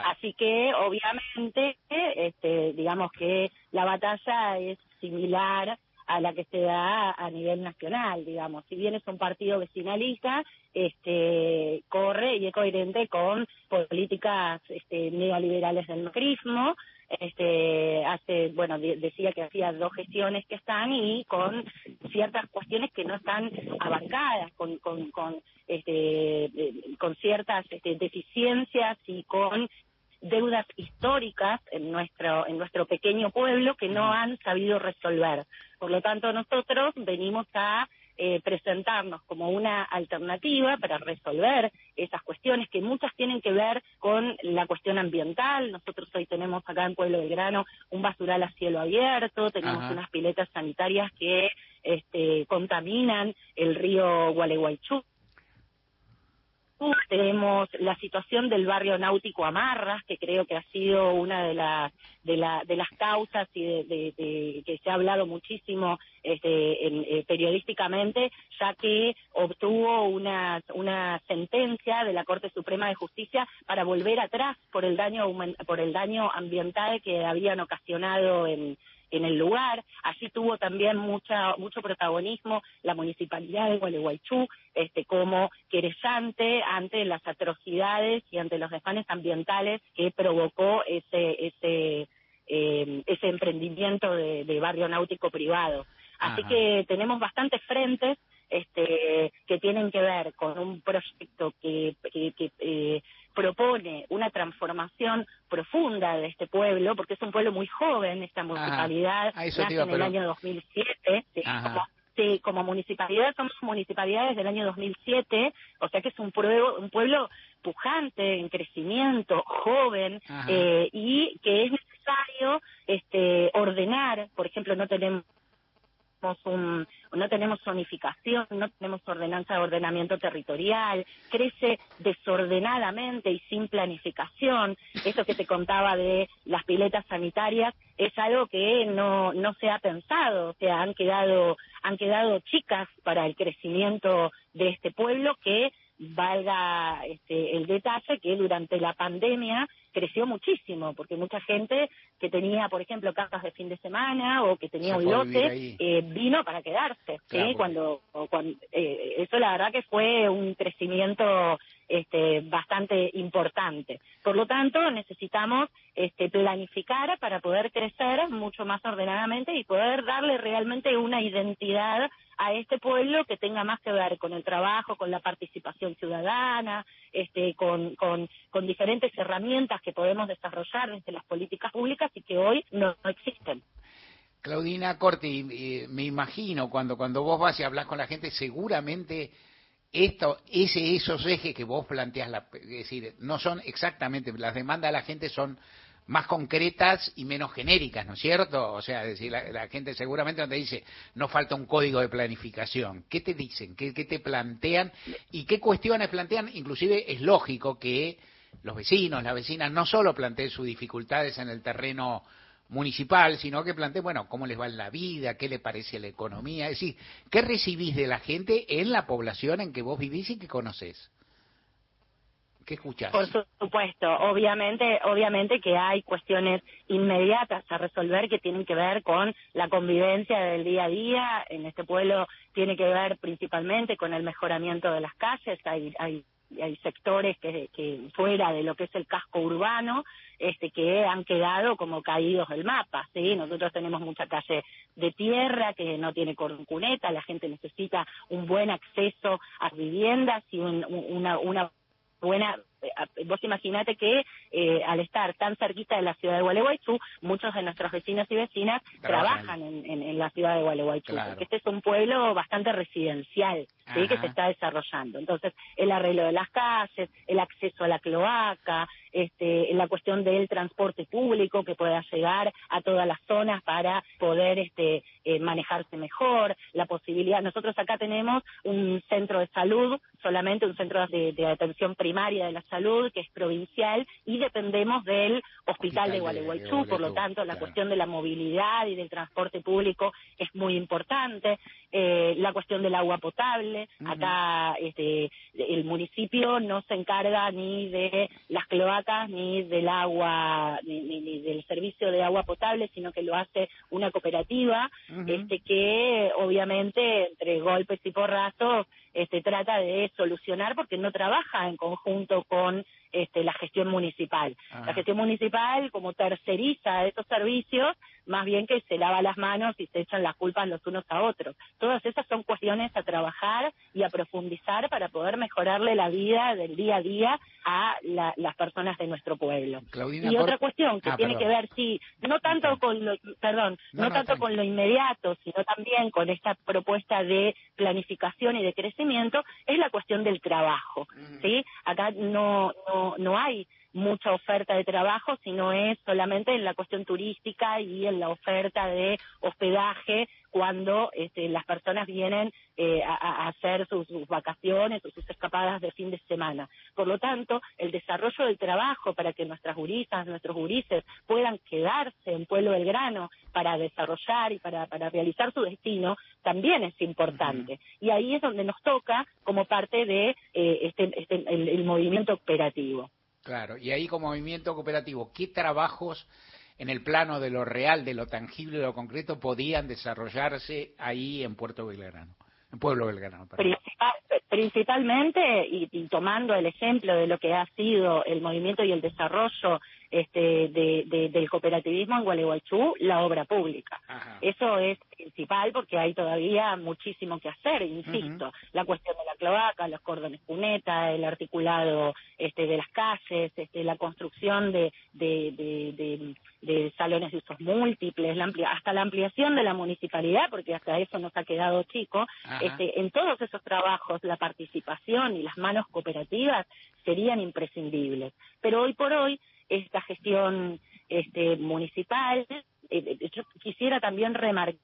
Así que, obviamente, este, digamos que la batalla es similar a la que se da a nivel nacional, digamos. Si bien es un partido vecinalista, este, corre y es coherente con políticas este, neoliberales del macrismo, este hace bueno decía que hacía dos gestiones que están y con ciertas cuestiones que no están abarcadas con con con este con ciertas este, deficiencias y con deudas históricas en nuestro en nuestro pequeño pueblo que no han sabido resolver. Por lo tanto nosotros venimos a eh, presentarnos como una alternativa para resolver esas cuestiones que muchas tienen que ver con la cuestión ambiental. Nosotros hoy tenemos acá en Pueblo del Grano un basural a cielo abierto, tenemos unas piletas sanitarias que este, contaminan el río Gualeguaychú tenemos la situación del barrio náutico Amarras, que creo que ha sido una de, las de, la, de las causas y de, que se ha hablado muchísimo este, eh, periodísticamente, ya que obtuvo una, una sentencia de la Corte Suprema de Justicia para volver atrás por el daño, por el daño ambiental que habían ocasionado en, en el lugar. Allí tuvo también mucha, mucho protagonismo la municipalidad de Gualeguaychú este, como querellante ante las atrocidades y ante los desmanes ambientales que provocó ese, ese, eh, ese emprendimiento de, barrio náutico privado. Así que tenemos bastantes frentes este, que tienen que ver con un proyecto que, que, eh, propone una transformación profunda de este pueblo, porque es un pueblo muy joven, esta municipalidad nace en el año 2007, como, como municipalidad somos municipalidades del año 2007, o sea que es un pueblo, un pueblo pujante, en crecimiento, joven, eh, y que es necesario este, ordenar, por ejemplo, no tenemos un, no tenemos zonificación, no tenemos ordenanza de ordenamiento territorial, crece desordenadamente y sin planificación. Eso que te contaba de las piletas sanitarias es algo que no, no se ha pensado, o sea, han quedado, han quedado chicas para el crecimiento de este pueblo que valga este, el detalle que durante la pandemia creció muchísimo, porque mucha gente que tenía, por ejemplo, casas de fin de semana o que tenía un lote, eh, vino para quedarse. Cuando, cuando eh, eso la verdad que fue un crecimiento este, bastante importante. Por lo tanto, necesitamos este, planificar para poder crecer mucho más ordenadamente y poder darle realmente una identidad a este pueblo que tenga más que ver con el trabajo, con la participación ciudadana, este, con, con, con diferentes herramientas que podemos desarrollar desde las políticas públicas y que hoy no, existen. Claudina Corti, me imagino cuando, cuando vos vas y hablas con la gente, seguramente esto, ese, esos ejes que vos planteas, la, es decir, no son exactamente, las demandas de la gente son más concretas y menos genéricas, ¿no es cierto? O sea, decir, la, gente seguramente no te dice, no falta un código de planificación. ¿Qué te dicen? ¿Qué, ¿Qué, te plantean? ¿Y qué cuestiones plantean? Inclusive es lógico que los vecinos, las vecinas, no solo planteen sus dificultades en el terreno municipal, sino que planteen, bueno, cómo les va en la vida, qué le parece la economía, es decir, qué recibís de la gente en la población en que vos vivís y que conocés. ¿Qué escuchas? Por supuesto, obviamente, obviamente que hay cuestiones inmediatas a resolver que tienen que ver con la convivencia del día a día. En este pueblo tiene que ver principalmente con el mejoramiento de las calles. Hay, hay hay sectores que, que fuera de lo que es el casco urbano este que han quedado como caídos del mapa sí nosotros tenemos mucha calle de tierra que no tiene cuneta la gente necesita un buen acceso a viviendas y una una buena vos imaginate que eh, al estar tan cerquita de la ciudad de Gualeguaychú, muchos de nuestros vecinos y vecinas trabajan, en, la ciudad de Gualeguaychú, porque este es un pueblo bastante residencial, ¿sí? que se está desarrollando. Entonces, el arreglo de las calles, el acceso a la cloaca, este, la cuestión del transporte público que pueda llegar a todas las zonas para poder este, eh, manejarse mejor, la posibilidad. Nosotros acá tenemos un centro de salud, solamente un centro de, de atención primaria de la salud que es provincial y dependemos del hospital, de Gualeguaychú, por lo tanto la cuestión de la movilidad y del transporte público es muy importante, eh, la cuestión del agua potable, acá este, el municipio no se encarga ni de las cloacas ni del agua, ni, del servicio de agua potable, sino que lo hace una cooperativa, este que obviamente entre golpes y porrazos este, trata de solucionar porque no trabaja en conjunto con este, la gestión municipal. La ah. gestión municipal, como terceriza estos servicios, más bien que se lava las manos y se echan las culpas los unos a otros. Todas esas son cuestiones a trabajar y a profundizar para poder mejorarle la vida del día a día a las personas de nuestro pueblo. y otra cuestión que ah, tiene que ver, sí, no tanto con lo, perdón, no, tanto con lo inmediato, sino también con esta propuesta de planificación y de crecimiento, es la cuestión del trabajo, ¿sí? Acá no, no, no hay mucha oferta de trabajo, sino es solamente en la cuestión turística y en la oferta de hospedaje cuando este, las personas vienen eh, a, hacer sus, vacaciones o sus escapadas de fin de semana. Por lo tanto, el desarrollo del trabajo para que nuestras gurisas, nuestros gurises puedan quedarse en Pueblo Belgrano para desarrollar y para, para realizar su destino también es importante. Y ahí es donde nos toca como parte de eh, este, este, el movimiento operativo. Claro, y ahí como movimiento cooperativo, ¿qué trabajos en el plano de lo real, de lo tangible, de lo concreto, podían desarrollarse ahí en Puerto Belgrano, en Pueblo Belgrano? principalmente, y, tomando el ejemplo de lo que ha sido el movimiento y el desarrollo este, de, del cooperativismo en Gualeguaychú, la obra pública. Eso es principal porque hay todavía muchísimo que hacer, insisto, la cuestión de la cloaca, los cordones cuneta, el articulado este, de las calles, este, la construcción de, de, de, salones de usos múltiples, la hasta la ampliación de la municipalidad, porque hasta eso nos ha quedado chico, este, en todos esos trabajos la participación y las manos cooperativas serían imprescindibles. Pero hoy por hoy esta gestión este, municipal. Eh, eh, yo quisiera también remarcar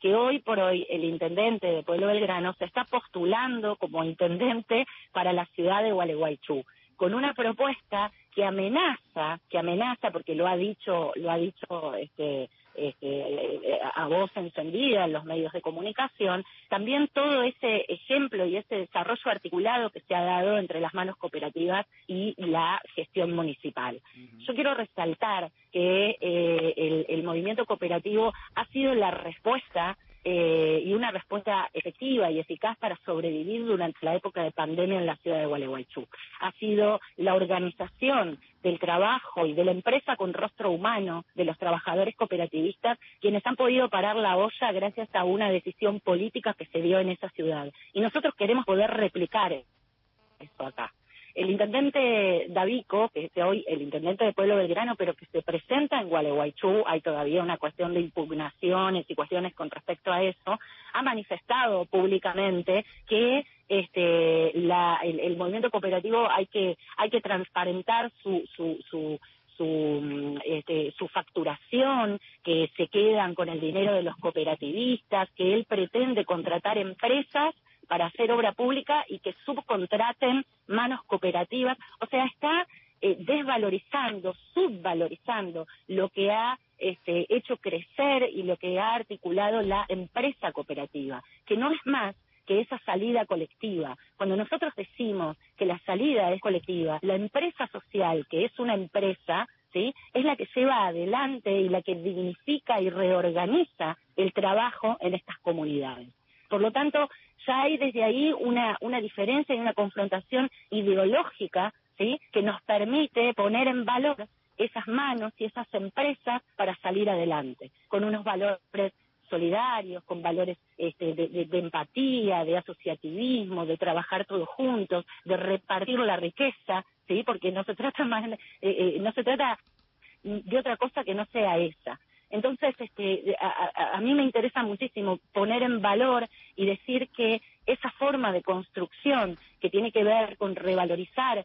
que hoy por hoy el intendente de Pueblo Belgrano se está postulando como intendente para la ciudad de Gualeguaychú con una propuesta que amenaza, que amenaza porque lo ha dicho, lo ha dicho este este, a voz encendida en los medios de comunicación, también todo ese ejemplo y ese desarrollo articulado que se ha dado entre las manos cooperativas y la gestión municipal. Yo quiero resaltar que eh, el movimiento cooperativo ha sido la respuesta eh, y una respuesta efectiva y eficaz para sobrevivir durante la época de pandemia en la ciudad de Gualeguaychú. Ha sido la organización del trabajo y de la empresa con rostro humano de los trabajadores cooperativistas quienes han podido parar la olla gracias a una decisión política que se dio en esa ciudad. Y nosotros queremos poder replicar eso acá el intendente Davico, que es hoy el intendente de Pueblo Belgrano, pero que se presenta en Gualeguaychú, hay todavía una cuestión de impugnaciones y cuestiones con respecto a eso, ha manifestado públicamente que este, el, movimiento cooperativo hay que, hay que transparentar su, su, su su, este, su facturación, que se quedan con el dinero de los cooperativistas, que él pretende contratar empresas para hacer obra pública y que subcontraten manos cooperativas. O sea, está eh, desvalorizando, subvalorizando lo que ha este, hecho crecer y lo que ha articulado la empresa cooperativa, que no es más que esa salida colectiva. Cuando nosotros decimos que la salida es colectiva, la empresa social, que es una empresa, ¿sí? es la que lleva adelante y la que dignifica y reorganiza el trabajo en estas comunidades. Por lo tanto, ya hay desde ahí una, una diferencia y una confrontación ideológica ¿sí? que nos permite poner en valor esas manos y esas empresas para salir adelante, con unos valores solidarios, con valores este, de, empatía, de asociativismo, de trabajar todos juntos, de repartir la riqueza, sí, porque no se trata más, eh, eh, no se trata de otra cosa que no sea esa. Entonces, este, a, a, mí me interesa muchísimo poner en valor y decir que esa forma de construcción que tiene que ver con revalorizar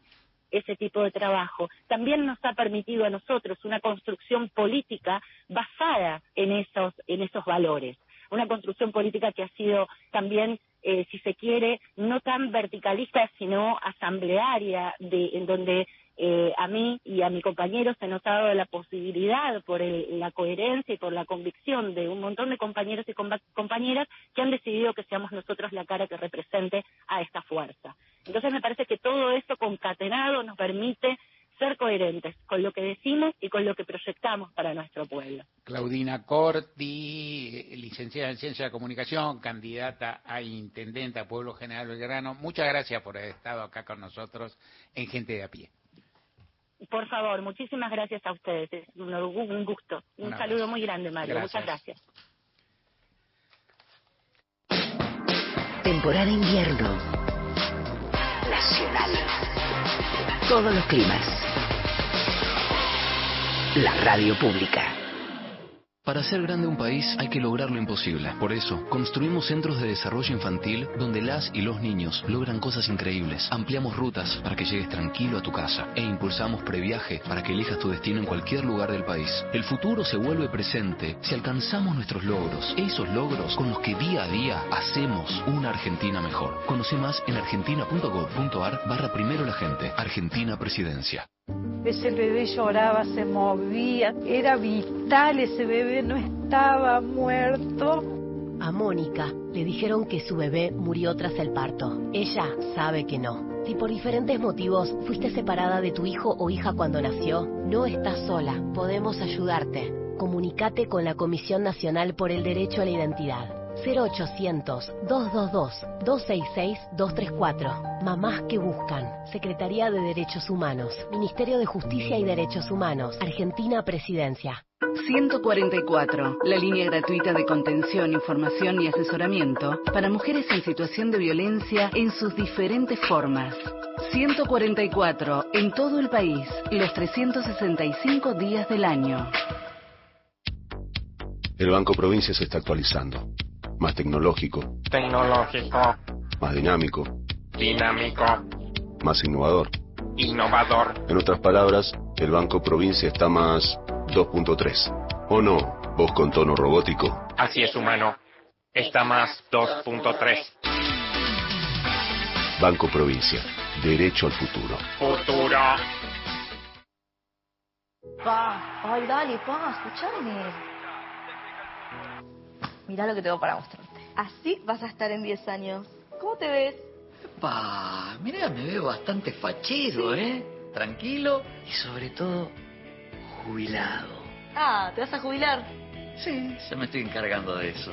ese tipo de trabajo también nos ha permitido a nosotros una construcción política basada en esos, en esos valores. Una construcción política que ha sido también eh, si se quiere, no tan verticalista, sino asamblearia, de, en donde eh, a mí y a mi compañero se nos ha dado la posibilidad por la coherencia y por la convicción de un montón de compañeros y compañeras que han decidido que seamos nosotros la cara que represente a esta fuerza. Entonces me parece que todo esto concatenado nos permite ser coherentes con lo que decimos y con lo que proyectamos para nuestro pueblo. Claudina Corti, licenciada en Ciencia de Comunicación, candidata a Intendente a Pueblo General Belgrano, muchas gracias por haber estado acá con nosotros en Gente de a Pie. Por favor, muchísimas gracias a ustedes. Es un, gusto. Un, saludo muy grande, Mario. Muchas gracias. Temporada invierno. Nacional. Todos los climas. La radio pública. Para hacer grande un país hay que lograr lo imposible. Por eso, construimos centros de desarrollo infantil donde las y los niños logran cosas increíbles. Ampliamos rutas para que llegues tranquilo a tu casa e impulsamos previaje para que elijas tu destino en cualquier lugar del país. El futuro se vuelve presente si alcanzamos nuestros logros, esos logros con los que día a día hacemos una Argentina mejor. Conoce más en argentina.gov.ar barra primero la gente. Argentina Presidencia. Ese bebé lloraba, se movía, era vital, ese bebé no estaba muerto. A Mónica le dijeron que su bebé murió tras el parto. Ella sabe que no. Si por diferentes motivos fuiste separada de tu hijo o hija cuando nació, no estás sola, podemos ayudarte. Comunicate con la Comisión Nacional por el Derecho a la Identidad 0800-222-266-234. Mamás que buscan. Secretaría de Derechos Humanos. Ministerio de Justicia y Derechos Humanos. Argentina Presidencia. 144. La línea gratuita de contención, información y asesoramiento para mujeres en situación de violencia en sus diferentes formas. 144. En todo el país. Los 365 días del año. El Banco Provincia se está actualizando más tecnológico, tecnológico, más dinámico, dinámico, más innovador, innovador. En otras palabras, el Banco Provincia está más 2.3. ¿O no? Vos con tono robótico. Así es, humano. Está más 2.3. Banco Provincia. Derecho al futuro. Futuro. Pa, ay, dale, pa, escuchame. Mira lo que tengo para mostrarte. Así vas a estar en 10 años. ¿Cómo te ves? Pa, mira, me veo bastante fachero, ¿eh? Tranquilo y sobre todo jubilado. Ah, ¿te vas a jubilar? Sí, ya me estoy encargando de eso.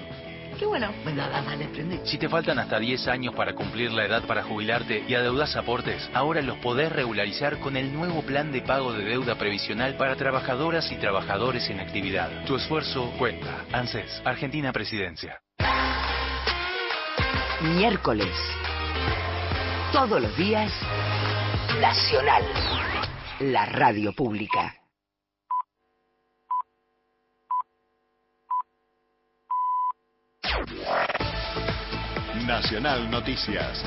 Qué bueno. Venga, dale, prende. Si te faltan hasta 10 años para cumplir la edad para jubilarte y adeudas aportes, ahora los podés regularizar con el nuevo plan de pago de deuda previsional para trabajadoras y trabajadores en actividad. Tu esfuerzo cuenta. ANSES, Argentina Presidencia. Miércoles. Todos los días. Nacional. La radio pública. Nacional Noticias.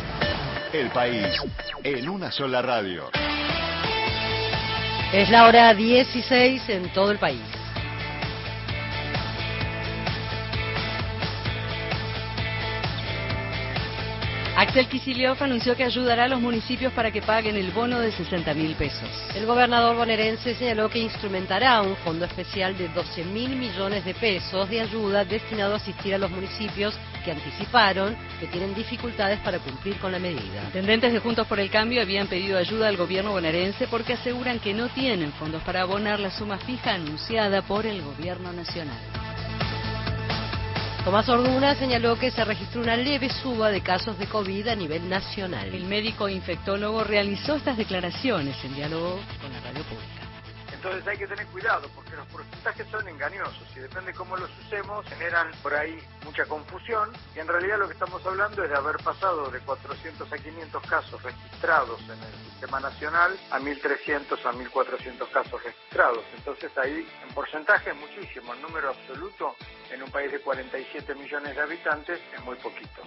El país en una sola radio. Es la hora 16 en todo el país. Axel Kicillof anunció que ayudará a los municipios para que paguen el bono de 60 mil pesos. El gobernador bonaerense señaló que instrumentará un fondo especial de 12 mil millones de pesos de ayuda destinado a asistir a los municipios que anticiparon que tienen dificultades para cumplir con la medida. Intendentes de Juntos por el Cambio habían pedido ayuda al gobierno bonaerense porque aseguran que no tienen fondos para abonar la suma fija anunciada por el gobierno nacional. Tomás Orduna señaló que se registró una leve suba de casos de COVID a nivel nacional. El médico infectólogo realizó estas declaraciones en diálogo con la radio pública. Entonces hay que tener cuidado porque los porcentajes son engañosos y depende cómo los usemos, generan por ahí mucha confusión y en realidad lo que estamos hablando es de haber pasado de 400 a 500 casos registrados en el sistema nacional a 1.300 a 1.400 casos registrados. Entonces ahí en porcentaje es muchísimo, en número absoluto en un país de 47 millones de habitantes es muy poquito.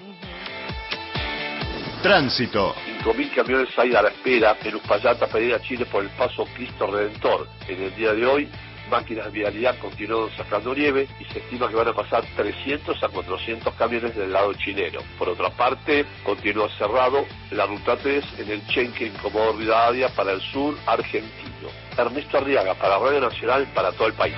Tránsito. 5.000 camiones hay a la espera en Uspallata para ir a Chile por el paso Cristo Redentor. En el día de hoy, máquinas de vialidad continúan sacando nieve y se estima que van a pasar 300 a 400 camiones del lado chileno. Por otra parte, continúa cerrado la ruta 3 en el Chenque en Comodoro Rivadavia para el sur argentino. Ernesto Arriaga para Radio Nacional para todo el país.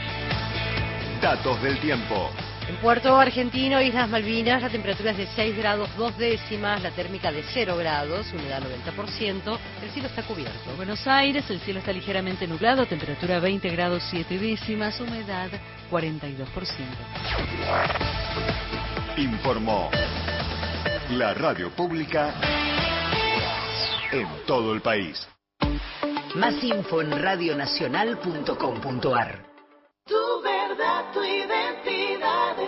Datos del tiempo. En Puerto Argentino, Islas Malvinas, la temperatura es de 6 grados 2 décimas, la térmica de 0 grados, humedad 90%, el cielo está cubierto. En Buenos Aires, el cielo está ligeramente nublado, temperatura 20 grados 7 décimas, humedad 42%. Informó la radio pública en todo el país. Más info en radionacional.com.ar. Tu verdad, tu identidad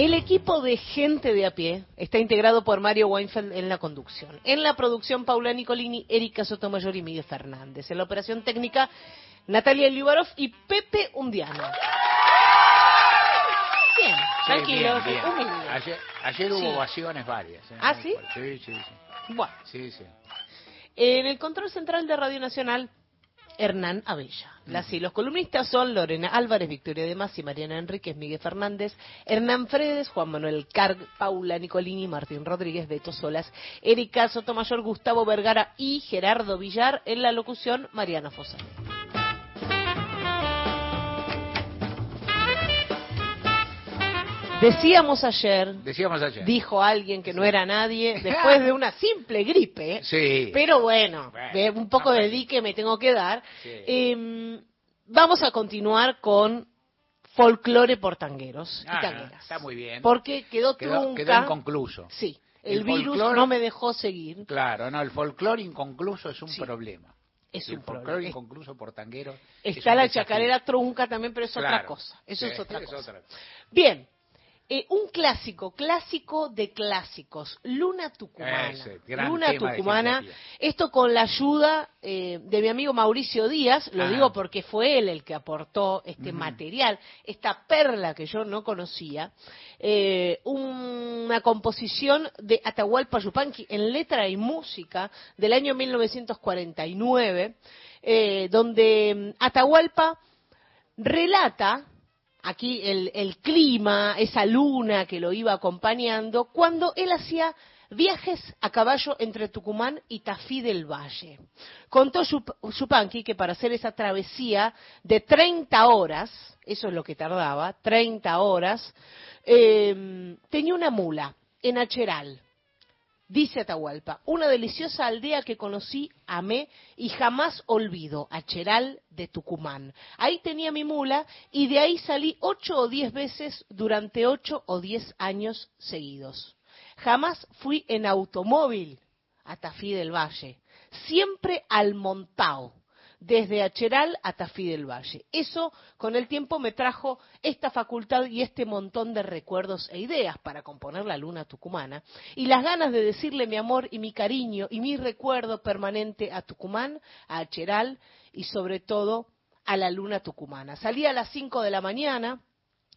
El equipo de gente de a pie está integrado por Mario Weinfeld en la conducción. En la producción, Paula Nicolini, Erika Sotomayor y Miguel Fernández. En la operación técnica, Natalia Liubarov y Pepe Undiano. Bien, Sí, tranquilos, bien, bien. humildes. Ayer, ayer hubo Sí. ovaciones varias. ¿eh? ¿Ah, sí? Sí, sí, sí. Bueno, Sí, sí. en el control central de Radio Nacional, Hernán Abella. Las y los columnistas son Lorena Álvarez, Victoria de Masi, Mariana Enríquez, Miguel Fernández, Hernán Fredes, Juan Manuel Carg, Paula Nicolini, Martín Rodríguez, Beto Solas, Erika Sotomayor, Gustavo Vergara y Gerardo Villar. En la locución, Mariana Fosa. Decíamos ayer, Decíamos ayer. dijo alguien que no era nadie, después de una simple gripe, Sí. pero bueno, un poco de dique me tengo que dar. Sí. Eh, vamos a continuar con folclore por tangueros y Ajá, tangueras. está muy bien. Porque quedó Quedó, trunca. quedó inconcluso. Sí, el, El virus no me dejó seguir. Claro, no, el folclore inconcluso es un problema. Es el un folclore inconcluso por tangueros. es Está la desafío. chacarera trunca también, pero es otra cosa. Eso es otra es cosa. otra. Bien, eh, un clásico, clásico de clásicos, Luna Tucumana. Ese, Luna Tucumana. Esto con la ayuda eh, de mi amigo Mauricio Díaz, lo Ah. digo porque fue él el que aportó este material, esta perla que yo no conocía, eh, una composición de Atahualpa Yupanqui en letra y música del año 1949, eh, donde mm, Atahualpa relata aquí el, el clima, esa luna que lo iba acompañando, cuando él hacía viajes a caballo entre Tucumán y Tafí del Valle. Contó Yupanqui que para hacer esa travesía de 30 horas, eso es lo que tardaba, 30 horas, eh, tenía una mula en Acheral. Dice Atahualpa, una deliciosa aldea que conocí, amé y jamás olvido, Acheral de Tucumán. Ahí tenía mi mula y de ahí salí ocho o diez veces durante ocho o diez años seguidos. Jamás fui en automóvil a Tafí del Valle, siempre al montao. Desde Acheral a Tafí del Valle. Eso con el tiempo me trajo esta facultad y este montón de recuerdos e ideas para componer la luna tucumana y las ganas de decirle mi amor y mi cariño y mi recuerdo permanente a Tucumán, a Acheral y sobre todo a la luna tucumana. Salía a las 5 de la mañana,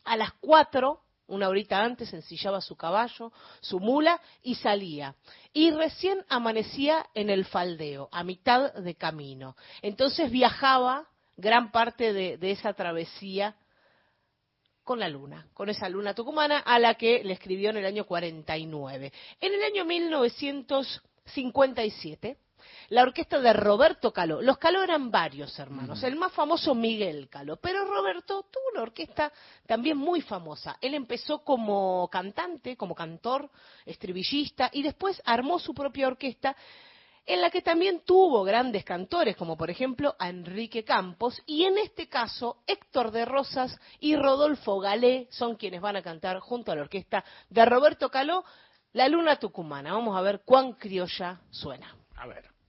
a las 4 una horita antes ensillaba su caballo, su mula y salía. Y recién amanecía en el faldeo, a mitad de camino. Entonces viajaba gran parte de, de esa travesía con la luna, con esa luna tucumana a la que le escribió en el año 49. En el año 1957 la orquesta de Roberto Caló. Los Caló eran varios hermanos, el más famoso Miguel Caló, pero Roberto tuvo una orquesta también muy famosa. Él empezó como cantante, como cantor, estribillista, y después armó su propia orquesta en la que también tuvo grandes cantores, como por ejemplo a Enrique Campos, y en este caso Héctor de Rosas y Rodolfo Galé son quienes van a cantar junto a la orquesta de Roberto Caló, La Luna Tucumana. Vamos a ver cuán criolla suena. A ver.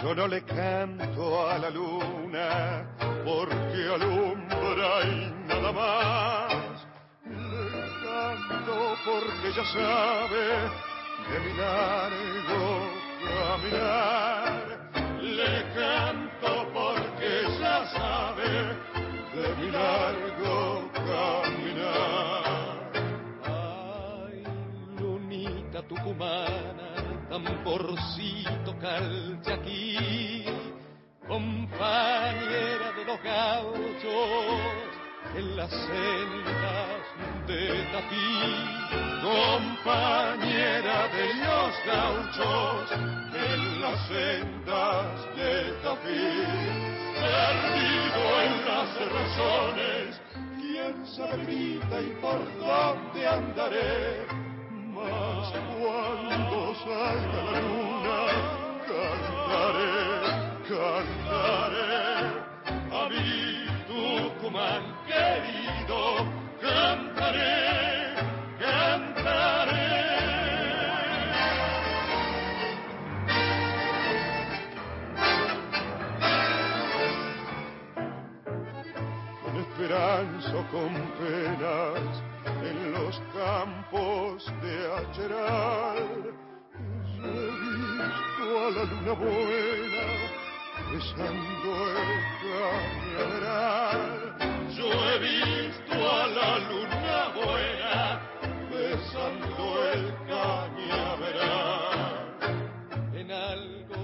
Yo no le canto a la luna porque alumbra y nada más. Le canto porque ya sabe de mi largo caminar. Le canto porque ya sabe de mi largo caminar. Ay, lunita tucumana tamborcito calchaquí, compañera de los gauchos en las sendas de Tapí, compañera de los gauchos en las sendas de Tapí, perdido en las razones, quién sabe y por dónde andaré mas cuando salga la luna cantaré, cantaré a mi Tucumán querido, cantaré, cantaré. Con esperanza con penas en los campos de Acheral. He visto a la luna buena besando el cañaveral. Yo he visto a la luna buena besando el cañaveral. En algo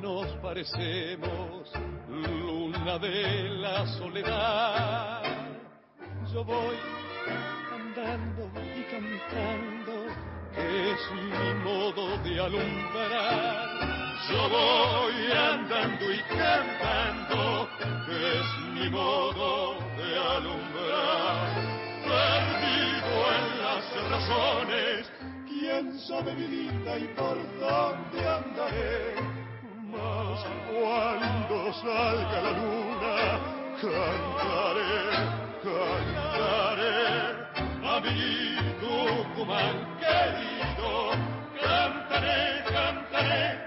nos parecemos, luna de la soledad. Yo voy andando y cantando, es mi modo de alumbrar. Yo voy andando y cantando, es mi modo de alumbrar. Perdido en las razones, quién sabe mi vida y por dónde andaré. Mas cuando salga la luna, cantaré, cantaré Tucumán querido, cantaré, cantaré,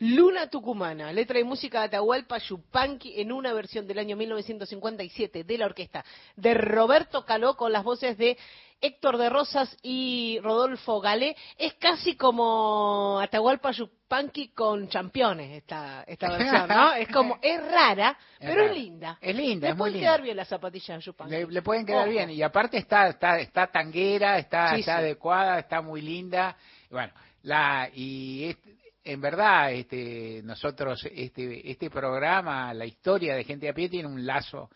Luna Tucumana, letra y música de Atahualpa Yupanqui en una versión del año 1957 de la orquesta de Roberto Caló con las voces de Héctor de Rosas y Rodolfo Galé. Es casi como Atahualpa Yupanqui con championes esta, esta versión, ¿no? Es como, es rara, Es pero rara. es linda. Es linda, Le es muy pueden linda. quedar bien las zapatillas de Yupanqui. Le, le pueden quedar Ojo. bien y aparte está está está tanguera, está Sí, está sí. adecuada, está muy linda. Bueno, la y este- en verdad, este, nosotros, este, este programa, la historia de gente a pie tiene un lazo,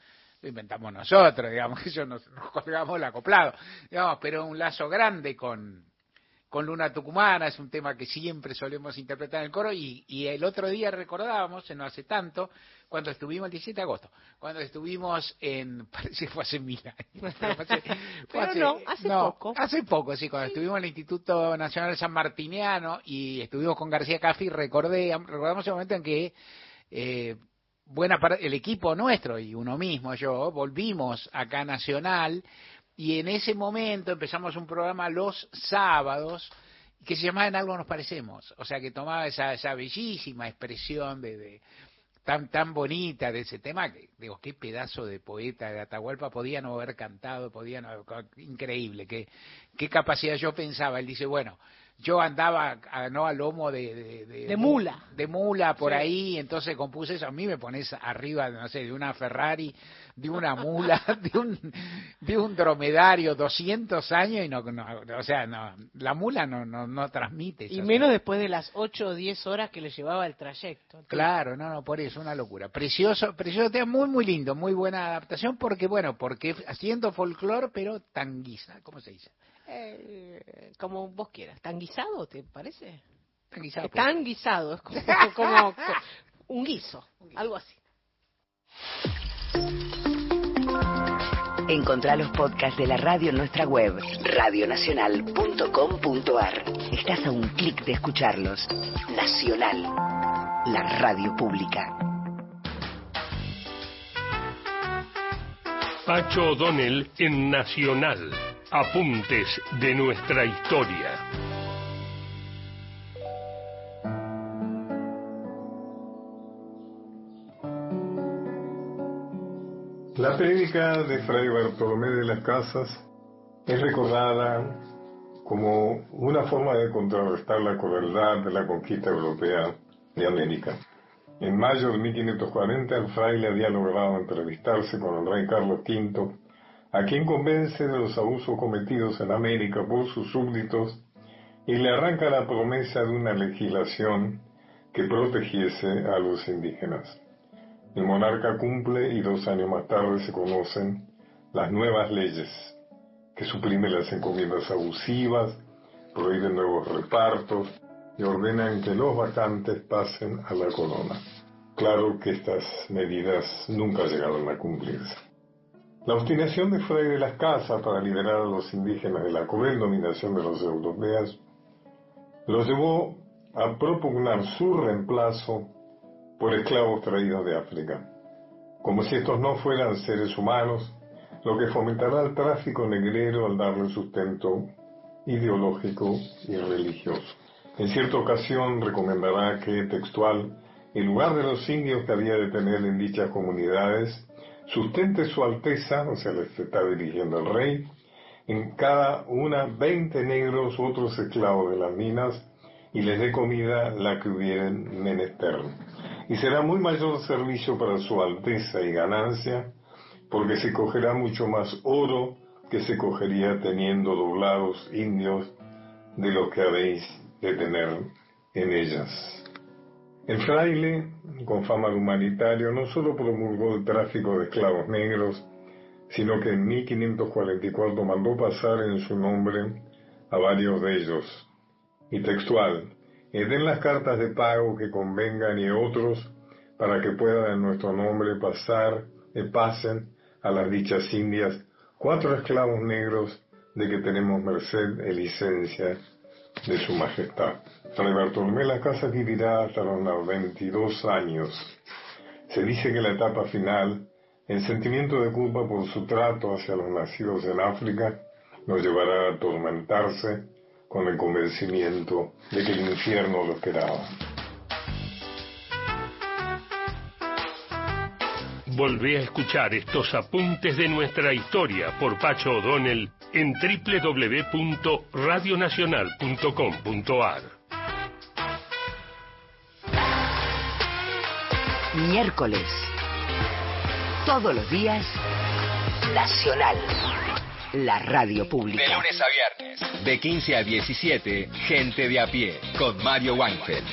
lo inventamos nosotros, digamos, que eso nos, nos colgamos el acoplado, digamos, pero un lazo grande con, con Luna Tucumana, es un tema que siempre solemos interpretar en el coro, y, y el otro día recordábamos, no hace tanto, cuando estuvimos el 17 de agosto, cuando estuvimos en, parece que fue hace mil años, pero, hace, no, hace poco. Hace poco, sí, cuando estuvimos en el Instituto Nacional San Martiniano y estuvimos con García Caffi, recordé, recordamos el momento en que eh, buena parte, el equipo nuestro y uno mismo, yo, volvimos acá a Nacional y en ese momento empezamos un programa los sábados que se llamaba En algo nos parecemos, o sea que tomaba esa, esa bellísima expresión de, de tan tan bonita de ese tema que digo qué pedazo de poeta de Atahualpa. Podía no haber cantado podía haber- increíble qué qué capacidad yo pensaba. Él dice bueno yo andaba a, no a lomo de de, de- De mula. de mula por Sí. ahí entonces compuse eso a mí me pones arriba no sé de una Ferrari de una mula de un de un dromedario 200 años y no, no o sea no la mula no no no transmite Y menos después de las 8 o 10 horas que le llevaba el trayecto. Claro, no, no, por eso, una locura. Precioso, precioso tema, muy, muy lindo, muy buena adaptación, porque, bueno, porque haciendo folclore, pero tanguiza, ¿cómo se dice? Eh, como vos quieras. ¿Tan guisado, te parece? Tan guisado, es como, como- como un guiso, algo así. Encontrá los podcasts de la radio en nuestra web, radionacional.com.ar. Estás a un clic de escucharlos. Nacional, la radio pública. Pacho O'Donnell en Nacional. Apuntes de nuestra historia. La prédica de Fray Bartolomé de las Casas es recordada como una forma de contrarrestar la crueldad de la conquista europea de América. En mayo de 1540 el fraile había logrado entrevistarse con el rey Carlos V, a quien convence de los abusos cometidos en América por sus súbditos y le arranca la promesa de una legislación que protegiese a los indígenas. El monarca cumple y dos años más tarde se conocen las nuevas leyes que suprimen las encomiendas abusivas, prohíben nuevos repartos y ordenan que los vacantes pasen a la corona. Claro que estas medidas nunca llegaron a cumplirse. La obstinación de Fray de las Casas para liberar a los indígenas de la cruel dominación de los europeos los llevó a propugnar su reemplazo por esclavos traídos de África, como si estos no fueran seres humanos, lo que fomentará el tráfico negrero al darle sustento ideológico y religioso. En cierta ocasión recomendará que, textual, en lugar de los indios que había de tener en dichas comunidades, sustente su alteza, o sea, le está dirigiendo el rey, en cada una veinte negros otros esclavos de las minas, y les dé comida la que hubieren menester. Y será muy mayor servicio para su alteza y ganancia, porque se cogerá mucho más oro que se cogería teniendo doblados indios de lo que habéis de tener en ellas. El fraile, con fama de humanitario, no solo promulgó el tráfico de esclavos negros, sino que en 1544 mandó pasar en su nombre a varios de ellos. Y textual, "Eh, den las cartas de pago que convengan y otros para que puedan en nuestro nombre pasar, eh, pasen a las dichas indias cuatro esclavos negros de que tenemos merced y licencia de su majestad. Fray Bartolomé Las Casas vivirá hasta los 92 años. Se dice que la etapa final, el sentimiento de culpa por su trato hacia los nacidos en África, nos llevará a atormentarse con el convencimiento de que el infierno lo esperaba. Volvé a escuchar estos apuntes de nuestra historia por Pacho O'Donnell en www.radionacional.com.ar. miércoles. Todos los días, Nacional. La radio pública. De lunes a viernes. De 15 a 17, Gente de a pie, con Mario Weinfeld.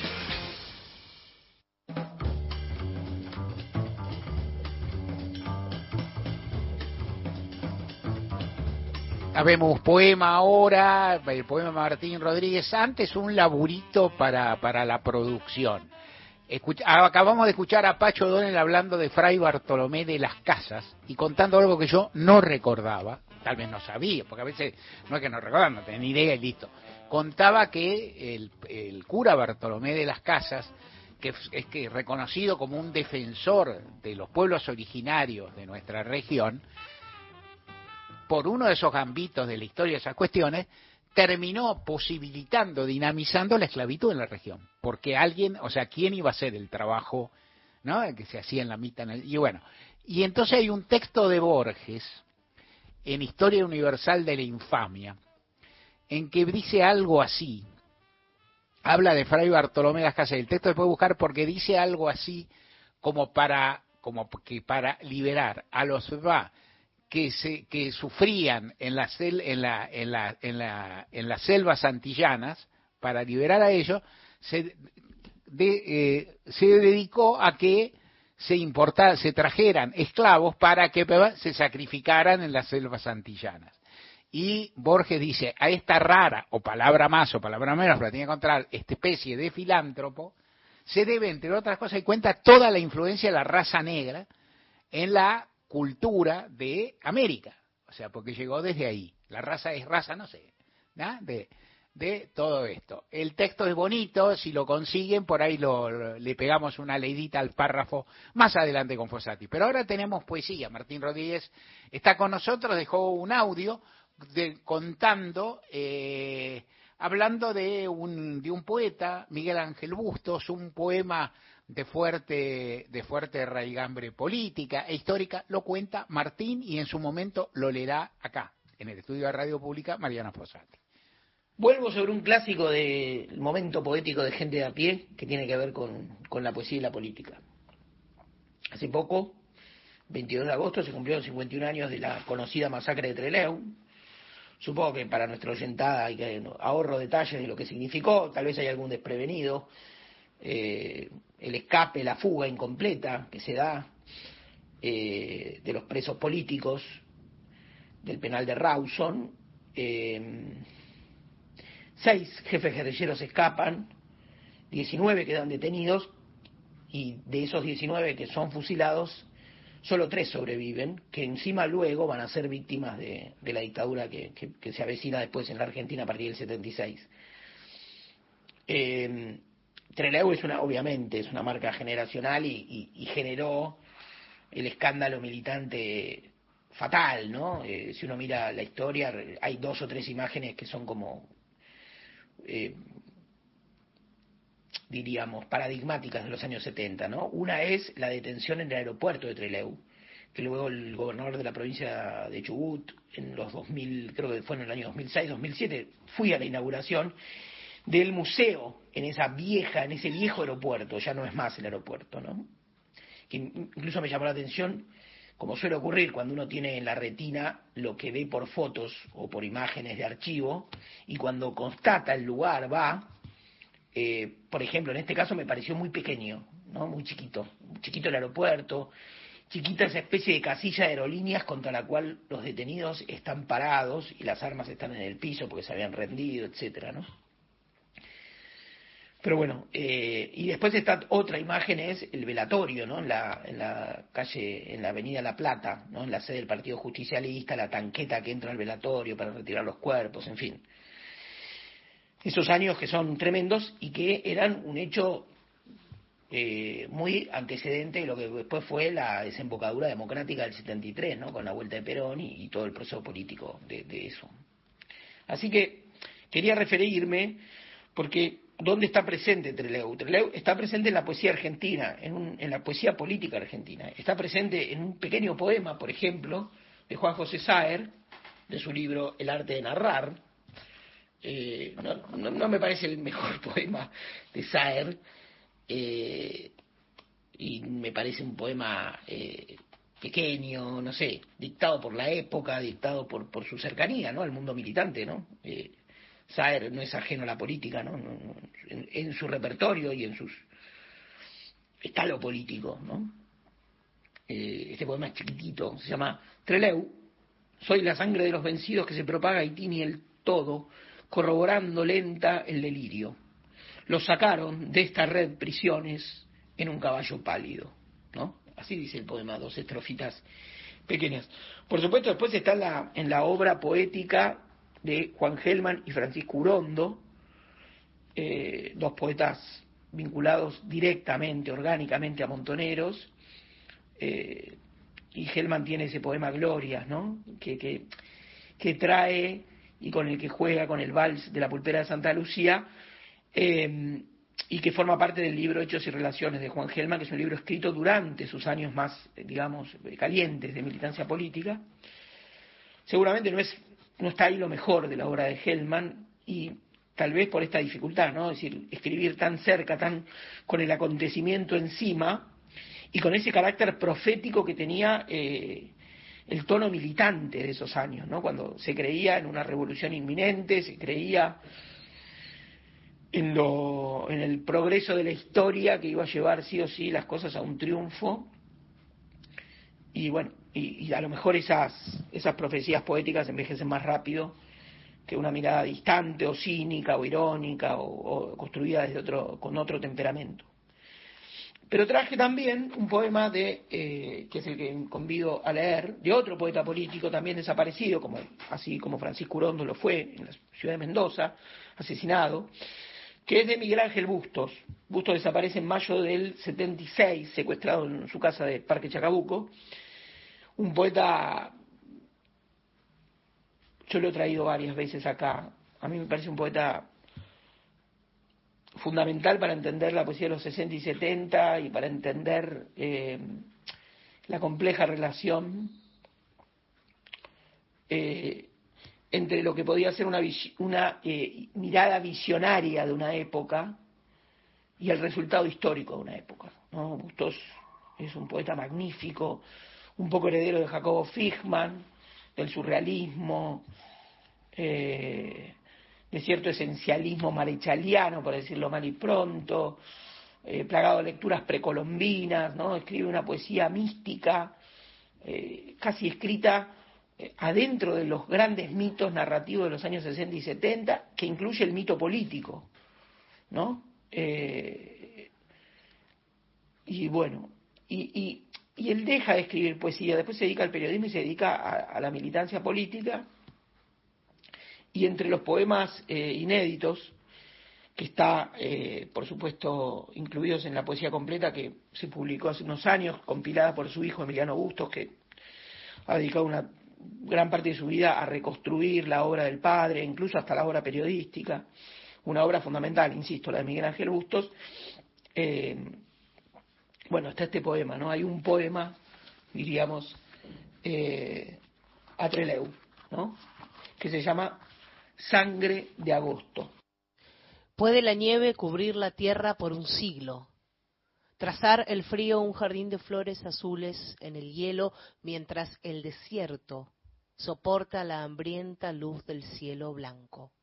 Habemos poema ahora, el poema Martín Rodríguez, antes un laburito para, para la producción. Escucha- acabamos de escuchar a Pacho Donel hablando de Fray Bartolomé de las Casas y contando algo que yo no recordaba, tal vez no sabía, porque a veces no es que no recordaba, no tenía ni idea y listo. Contaba que el, el cura Bartolomé de las Casas, que es es que reconocido como un defensor de los pueblos originarios de nuestra región, por uno de esos gambitos de la historia de esas cuestiones, terminó posibilitando, dinamizando la esclavitud en la región. Porque alguien, o sea, ¿quién iba a hacer el trabajo ¿no? que se hacía en la mitad? y bueno, y entonces hay un texto de Borges en Historia Universal de la Infamia, en que dice algo así, habla de Fray Bartolomé de las Casas, el texto se puede buscar porque dice algo así como para, como que para liberar a los va que se que sufrían en la sel- en la en la en la en las selvas antillanas para liberar a ellos se eh, dedicó a que se se trajeran esclavos para que se sacrificaran en las selvas antillanas. Y Borges dice, a esta rara, o palabra más o palabra menos, pero la tiene que encontrar, esta especie de filántropo, se debe, entre otras cosas, y cuenta toda la influencia de la raza negra en la cultura de América. O sea, porque llegó desde ahí. La raza es raza, no sé, de, de todo esto. El texto es bonito, si lo consiguen, por ahí lo, le pegamos una leidita al párrafo más adelante con Fossati. Pero ahora tenemos poesía. Martín Rodríguez está con nosotros, dejó un audio contando, eh, hablando de un, de un poeta, Miguel Ángel Bustos, un poema de fuerte, de fuerte raigambre política e histórica, lo cuenta Martín y en su momento lo leerá acá, en el estudio de Radio Pública, Mariana Fossati. Vuelvo sobre un clásico del momento poético de gente de a pie que tiene que ver con, con la poesía y la política. Hace poco, 22 de agosto, se cumplieron 51 años de la conocida masacre de Trelew. Supongo que para nuestra oyentada hay que ahorro detalles de lo que significó, tal vez hay algún desprevenido. Eh, el escape, la fuga incompleta que se da eh, de los presos políticos del penal de Rawson. Eh, seis jefes guerrilleros escapan, 19 quedan detenidos y de esos 19 que son fusilados, solo tres sobreviven, que encima luego van a ser víctimas de, la dictadura que se avecina después en la Argentina a partir del 76. Eh, Trelew es una, obviamente, es una marca generacional y, generó el escándalo militante fatal, ¿no? Eh, si uno mira la historia, hay dos o tres imágenes que son como, eh, diríamos, paradigmáticas de los años 70, ¿no? Una es la detención en el aeropuerto de Trelew, que luego el gobernador de la provincia de Chubut, en los 2000, creo que fue en el año 2006, 2007, fui a la inauguración del museo en esa vieja, en ese viejo aeropuerto, ya no es más el aeropuerto, ¿no? Que incluso me llamó la atención, como suele ocurrir cuando uno tiene en la retina lo que ve por fotos o por imágenes de archivo, y cuando constata el lugar, va, eh, por ejemplo, en este caso me pareció muy pequeño, ¿no? Muy chiquito, chiquito el aeropuerto, chiquita esa especie de casilla de aerolíneas contra la cual los detenidos están parados y las armas están en el piso porque se habían rendido, etcétera, ¿no? Pero bueno, eh, y después está otra imagen, es el velatorio, ¿no? En la, en la calle, en la avenida La Plata, ¿no? En la sede del Partido Justicialista, la tanqueta que entra al velatorio para retirar los cuerpos, en fin. Esos años que son tremendos y que eran un hecho eh, muy antecedente de lo que después fue la desembocadura democrática del 73, ¿no? Con la vuelta de Perón y, todo el proceso político de eso. Así que quería referirme porque ¿dónde está presente Trelew? Trelew está presente en la poesía argentina, en, un- en la poesía política argentina. Está presente en un pequeño poema, por ejemplo, de Juan José Saer, de su libro El arte de narrar. Eh, no, no- me parece el mejor poema de Saer, eh, y me parece un poema eh, pequeño, no sé, dictado por la época, dictado por, por su cercanía ¿no? al mundo militante, ¿no? Eh, Saer no es ajeno a la política, ¿no? En, su repertorio y en sus... está lo político, ¿no? Eh, este poema es chiquitito, se llama Trelew, Soy la sangre de los vencidos que se propaga y tiñe el todo, corroborando lenta el delirio. Los sacaron de esta red prisiones en un caballo pálido, ¿no? Así dice el poema, dos estrofitas pequeñas. Por supuesto, después está la, en la obra poética de Juan Gelman y Francisco Urondo, eh, dos poetas vinculados directamente, orgánicamente a Montoneros, eh, y Gelman tiene ese poema Glorias, ¿no? Que, que, que, trae y con el que juega con el vals de la pulpera de Santa Lucía, eh, y que forma parte del libro Hechos y Relaciones de Juan Gelman, que es un libro escrito durante sus años más, digamos, calientes de militancia política. Seguramente no, es, no está ahí lo mejor de la obra de Gelman y tal vez por esta dificultad, ¿no? Es decir, escribir tan cerca, tan con el acontecimiento encima y con ese carácter profético que tenía eh, el tono militante de esos años, ¿no? Cuando se creía en una revolución inminente, se creía en, lo, en el progreso de la historia que iba a llevar sí o sí las cosas a un triunfo. Y bueno, y, a lo mejor esas, esas profecías poéticas envejecen más rápido que una mirada distante o cínica o irónica o, construida desde otro, con otro temperamento. Pero traje también un poema de, eh, que es el que convido a leer, de otro poeta político también desaparecido, como, así como Francisco Urondo lo fue en la ciudad de Mendoza, asesinado, que es de Miguel Ángel Bustos. Bustos desaparece en mayo del 76, secuestrado en su casa de Parque Chacabuco. Un poeta, yo lo he traído varias veces acá, a mí me parece un poeta fundamental para entender la poesía de los 60 y 70 y para entender eh, la compleja relación eh, entre lo que podía ser una, una eh, mirada visionaria de una época y el resultado histórico de una época. ¿no? Bustos es un poeta magnífico, un poco heredero de Jacobo Fichman, del surrealismo, eh, de cierto esencialismo marechaliano, por decirlo mal y pronto, eh, plagado de lecturas precolombinas, ¿no? escribe una poesía mística, casi escrita adentro de los grandes mitos narrativos de los años 60 y 70, que incluye el mito político, ¿no? Eh, y bueno, y, él deja de escribir poesía, después se dedica al periodismo y se dedica a, la militancia política, y entre los poemas eh, inéditos, que está, eh, por supuesto, incluidos en la poesía completa que se publicó hace unos años, compilada por su hijo Emiliano Bustos, que ha dedicado una gran parte de su vida a reconstruir la obra del padre, incluso hasta la obra periodística, una obra fundamental, insisto, la de Miguel Ángel Bustos. Eh, bueno, está este poema, ¿no? Hay un poema, diríamos, eh, a Treleu, ¿no? Que se llama Sangre de Agosto. Puede la nieve cubrir la tierra por un siglo, trazar el frío un jardín de flores azules en el hielo mientras el desierto soporta la hambrienta luz del cielo blanco.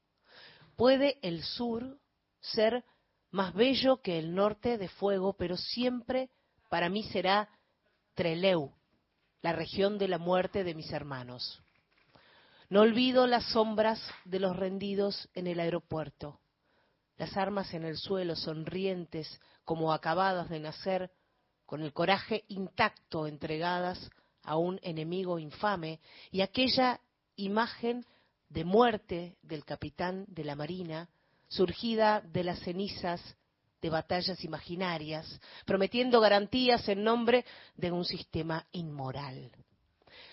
Puede el sur ser más bello que el norte de fuego, pero siempre para mí será Treleu, la región de la muerte de mis hermanos. No olvido las sombras de los rendidos en el aeropuerto, las armas en el suelo sonrientes como acabadas de nacer, con el coraje intacto entregadas a un enemigo infame, y aquella imagen de muerte del capitán de la Marina, surgida de las cenizas de batallas imaginarias, prometiendo garantías en nombre de un sistema inmoral.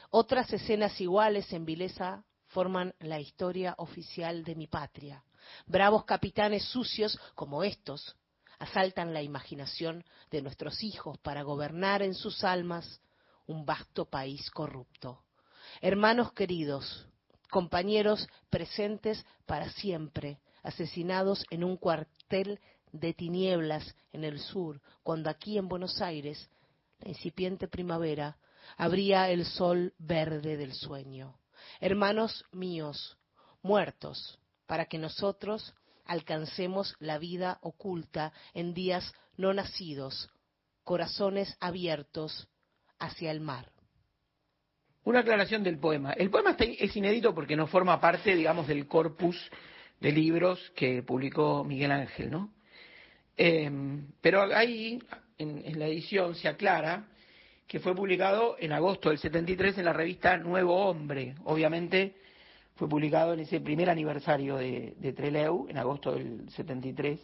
Otras escenas iguales en vileza forman la historia oficial de mi patria. Bravos capitanes sucios como estos asaltan la imaginación de nuestros hijos para gobernar en sus almas un vasto país corrupto. Hermanos queridos, compañeros presentes para siempre, asesinados en un cuartel de tinieblas en el sur, cuando aquí en Buenos Aires, la incipiente primavera, abría el sol verde del sueño. Hermanos míos, muertos, para que nosotros alcancemos la vida oculta en días no nacidos, corazones abiertos hacia el mar. Una aclaración del poema. El poema es inédito porque no forma parte, digamos, del corpus de libros que publicó Miguel Ángel, ¿no? Eh, pero ahí, en, la edición, se aclara que fue publicado en agosto del 73 en la revista Nuevo Hombre. Obviamente fue publicado en ese primer aniversario de, de Treleu, en agosto del 73,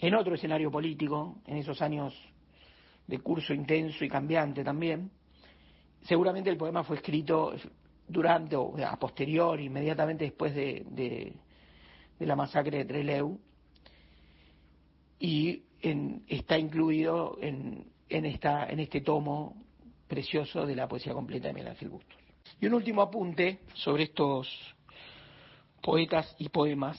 en otro escenario político, en esos años de curso intenso y cambiante también. Seguramente el poema fue escrito durante o a posteriori, inmediatamente después de, de, la masacre de Trelew, y en, está incluido en, en, esta, en este tomo precioso de la poesía completa de Miguel Ángel Bustos. Y un último apunte sobre estos poetas y poemas,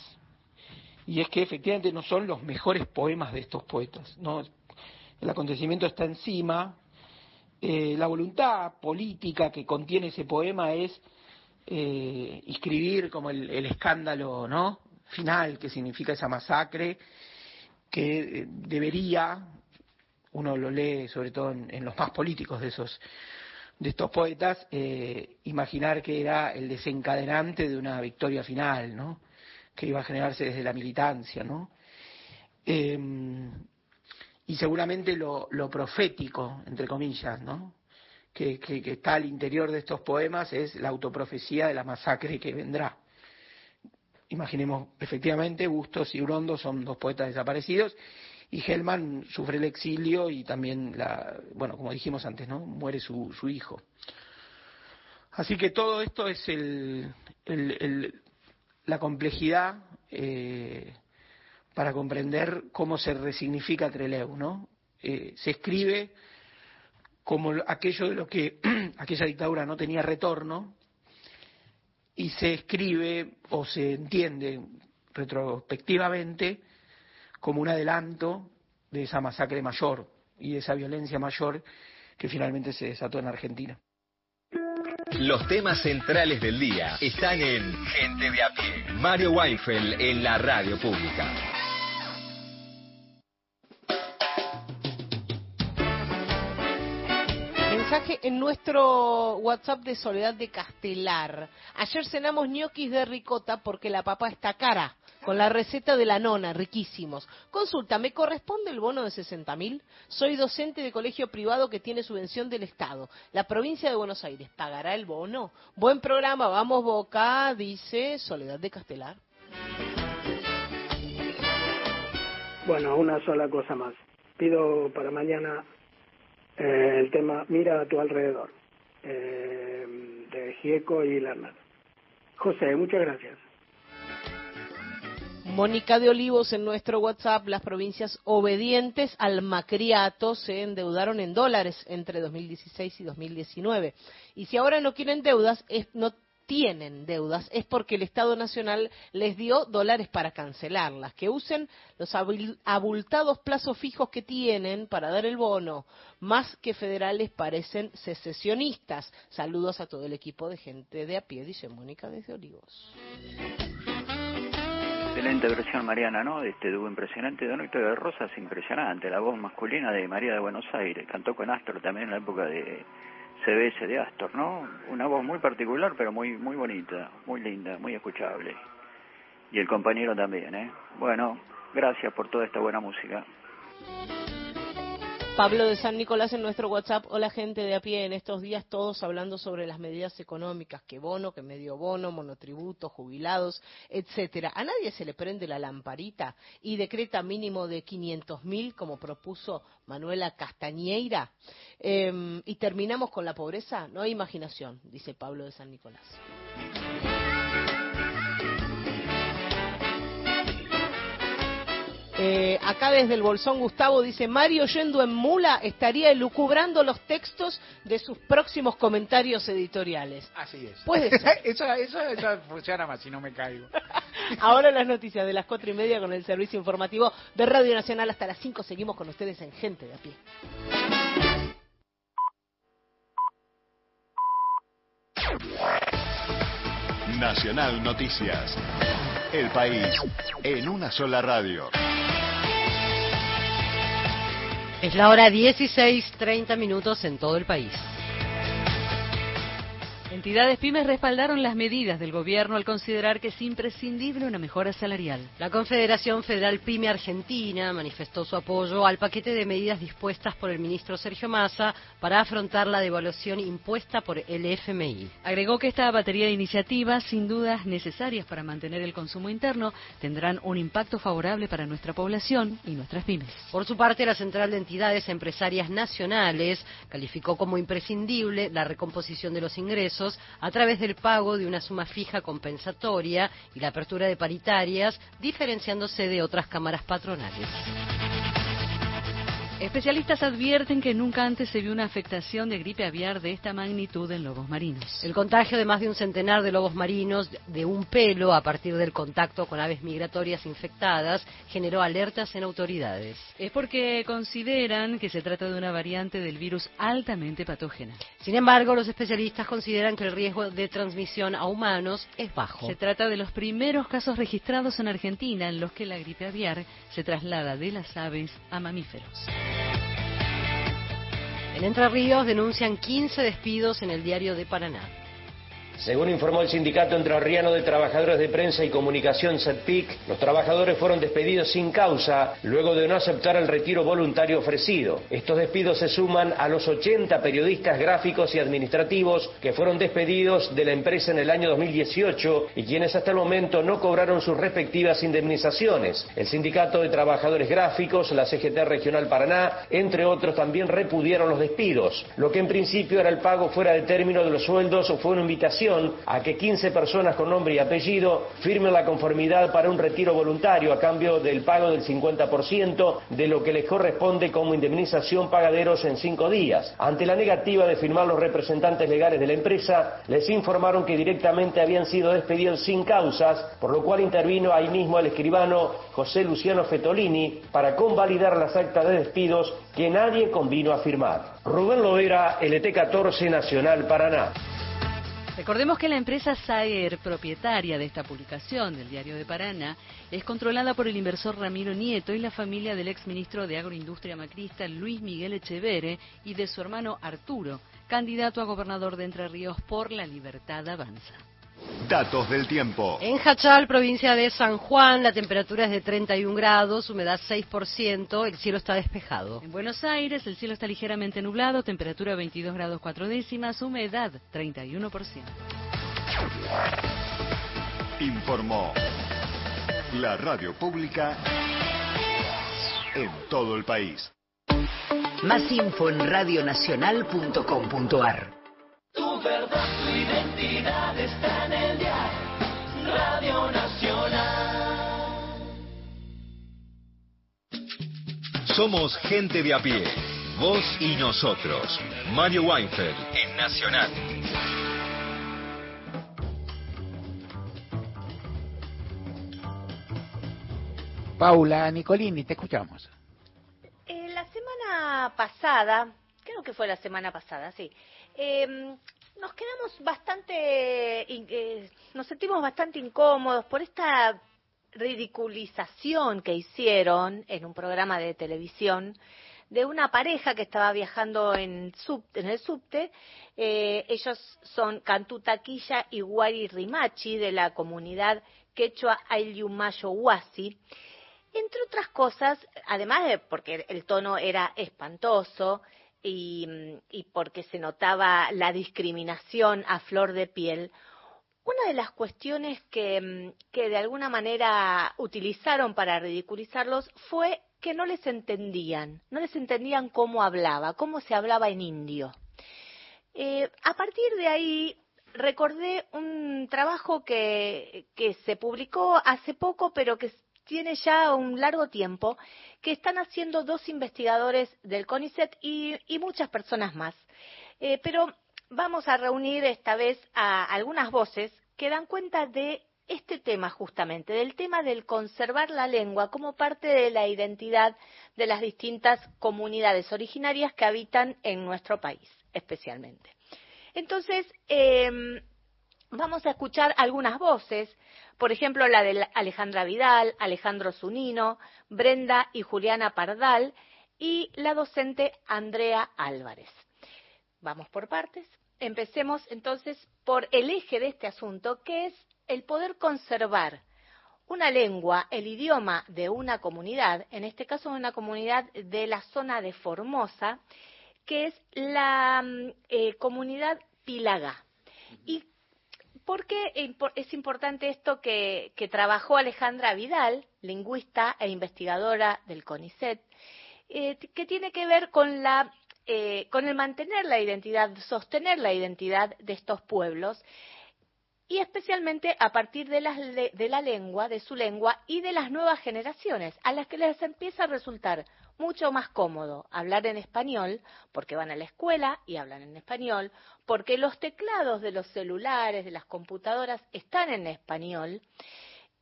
y es que efectivamente no son los mejores poemas de estos poetas. El acontecimiento está encima, eh, la voluntad política que contiene ese poema es eh, escribir como el, el, escándalo, ¿no? Final que significa esa masacre, que eh, debería, uno lo lee sobre todo en, los más políticos de esos de estos poetas, eh, imaginar que era el desencadenante de una victoria final, ¿no? Que iba a generarse desde la militancia, ¿no? Eh, y seguramente lo, profético, entre comillas, ¿no? Que, que, que, está al interior de estos poemas es la autoprofecía de la masacre que vendrá. Imaginemos, efectivamente, Bustos y Urondo son dos poetas desaparecidos y Hellman sufre el exilio y también la, bueno, como dijimos antes, ¿no? Muere su, su hijo. Así que todo esto es el, el, la complejidad eh, para comprender cómo se resignifica Trelew, ¿no? Eh, se escribe como aquello de lo que aquella dictadura no tenía retorno y se escribe o se entiende retrospectivamente como un adelanto de esa masacre mayor y de esa violencia mayor que finalmente se desató en Argentina. Los temas centrales del día están en Gente de a pie. Mario Weinfeld en la radio pública. En nuestro WhatsApp de Soledad de Castelar. Ayer cenamos ñoquis de ricota porque la papa está cara, con la receta de la nona, riquísimos. Consulta, ¿me corresponde el bono de 60 mil? Soy docente de colegio privado que tiene subvención del Estado. La provincia de Buenos Aires, ¿pagará el bono? Buen programa, vamos Boca, dice Soledad de Castelar. Bueno, una sola cosa más. Pido para mañana eh, el tema Mira a tu alrededor, eh, de Gieco y Lerner. José, muchas gracias. Mónica de Olivos en nuestro WhatsApp, las provincias obedientes al macriato se endeudaron en dólares entre 2016 y 2019. Y si ahora no quieren deudas, es, no tienen deudas es porque el Estado Nacional les dio dólares para cancelarlas, que usen los abultados plazos fijos que tienen para dar el bono, más que federales parecen secesionistas. Saludos a todo el equipo de gente de a pie, dice Mónica desde Olivos. Excelente versión Mariana, ¿no? Este dúo impresionante de Victoria de Rosas, impresionante, la voz masculina de María de Buenos Aires, cantó con Astor también en la época de CBS de Astor, ¿no? Una voz muy particular, pero muy muy bonita, muy linda, muy escuchable. Y el compañero también, ¿eh? Bueno, gracias por toda esta buena música. Pablo de San Nicolás en nuestro WhatsApp, hola gente de a pie, en estos días todos hablando sobre las medidas económicas, que bono, que medio bono, monotributo, jubilados, etcétera. A nadie se le prende la lamparita y decreta mínimo de 500 mil, como propuso Manuela Castañeira. Eh, y terminamos con la pobreza, no hay imaginación, dice Pablo de San Nicolás. Eh, acá desde el Bolsón Gustavo dice, Mario yendo en mula estaría elucubrando los textos de sus próximos comentarios editoriales. Así es. Puede ser. eso, eso, eso funciona más si no me caigo. Ahora las noticias de las cuatro y media con el servicio informativo de Radio Nacional hasta las cinco. Seguimos con ustedes en Gente de a pie. Nacional Noticias. El país en una sola radio. Es la hora 16, 30 minutos en todo el país. Entidades pymes respaldaron las medidas del gobierno al considerar que es imprescindible una mejora salarial. La Confederación Federal Pyme Argentina manifestó su apoyo al paquete de medidas dispuestas por el ministro Sergio Massa para afrontar la devaluación impuesta por el FMI. Agregó que esta batería de iniciativas, sin dudas necesarias para mantener el consumo interno, tendrán un impacto favorable para nuestra población y nuestras pymes. Por su parte, la Central de Entidades Empresarias Nacionales calificó como imprescindible la recomposición de los ingresos a través del pago de una suma fija compensatoria y la apertura de paritarias, diferenciándose de otras cámaras patronales. Especialistas advierten que nunca antes se vio una afectación de gripe aviar de esta magnitud en lobos marinos. El contagio de más de un centenar de lobos marinos de un pelo a partir del contacto con aves migratorias infectadas generó alertas en autoridades. Es porque consideran que se trata de una variante del virus altamente patógena. Sin embargo, los especialistas consideran que el riesgo de transmisión a humanos es bajo. Se trata de los primeros casos registrados en Argentina en los que la gripe aviar se traslada de las aves a mamíferos. En Entre Ríos denuncian 15 despidos en el diario de Paraná. Según informó el Sindicato Entrerriano de Trabajadores de Prensa y Comunicación, SETPIC, los trabajadores fueron despedidos sin causa luego de no aceptar el retiro voluntario ofrecido. Estos despidos se suman a los 80 periodistas gráficos y administrativos que fueron despedidos de la empresa en el año 2018 y quienes hasta el momento no cobraron sus respectivas indemnizaciones. El Sindicato de Trabajadores Gráficos, la CGT Regional Paraná, entre otros, también repudiaron los despidos. Lo que en principio era el pago fuera de término de los sueldos fue una invitación a que 15 personas con nombre y apellido firmen la conformidad para un retiro voluntario a cambio del pago del 50% de lo que les corresponde como indemnización pagaderos en cinco días. Ante la negativa de firmar los representantes legales de la empresa, les informaron que directamente habían sido despedidos sin causas, por lo cual intervino ahí mismo el escribano José Luciano Fetolini para convalidar las actas de despidos que nadie convino a firmar. Rubén Lovera, LT14 Nacional Paraná. Recordemos que la empresa Saer, propietaria de esta publicación del Diario de Paraná, es controlada por el inversor Ramiro Nieto y la familia del exministro de Agroindustria macrista Luis Miguel Echevere y de su hermano Arturo, candidato a gobernador de Entre Ríos por La Libertad Avanza. Datos del tiempo. En Hachal, provincia de San Juan, la temperatura es de 31 grados, humedad 6%, el cielo está despejado. En Buenos Aires, el cielo está ligeramente nublado, temperatura 22 grados 4 décimas, humedad 31%. Informó la radio pública en todo el país. Más info en radionacional.com.ar tu verdad, tu identidad está en el diario Radio Nacional. Somos gente de a pie. Vos y nosotros. Mario Weinfeld en Nacional. Paula Nicolini, te escuchamos. Eh, la semana pasada, creo que fue la semana pasada, sí, eh, nos quedamos bastante, eh, nos sentimos bastante incómodos por esta ridiculización que hicieron en un programa de televisión de una pareja que estaba viajando en, sub, en el subte. Eh, ellos son Cantú Taquilla y Wari Rimachi de la comunidad quechua Ayumayo Huasi. Entre otras cosas, además de porque el tono era espantoso, y, porque se notaba la discriminación a flor de piel, una de las cuestiones que, que de alguna manera utilizaron para ridiculizarlos fue que no les entendían, no les entendían cómo hablaba, cómo se hablaba en indio. Eh, a partir de ahí recordé un trabajo que, que se publicó hace poco, pero que tiene ya un largo tiempo, que están haciendo dos investigadores del CONICET y, muchas personas más. Eh, pero vamos a reunir esta vez a algunas voces que dan cuenta de este tema justamente, del tema del conservar la lengua como parte de la identidad de las distintas comunidades originarias que habitan en nuestro país, especialmente. Entonces, em, vamos a escuchar algunas voces por ejemplo, la de Alejandra Vidal, Alejandro Zunino, Brenda y Juliana Pardal y la docente Andrea Álvarez. Vamos por partes. empecemos entonces por el eje de este asunto, que es el poder conservar una lengua, el idioma de una comunidad, en este caso una comunidad de la zona de Formosa, que es la mm, eh, comunidad Pilagá. ¿Y por qué es importante esto que, trabajó Alejandra Vidal, lingüista e investigadora del CONICET, eh, que tiene que ver con la eh, con el mantener la identidad, sostener la identidad de estos pueblos y especialmente a partir de, de, la lengua, de su lengua y de las nuevas generaciones, a las que les empieza a resultar mucho más cómodo hablar en español, porque van a la escuela y hablan en español, porque los teclados de los celulares, de las computadoras están en español,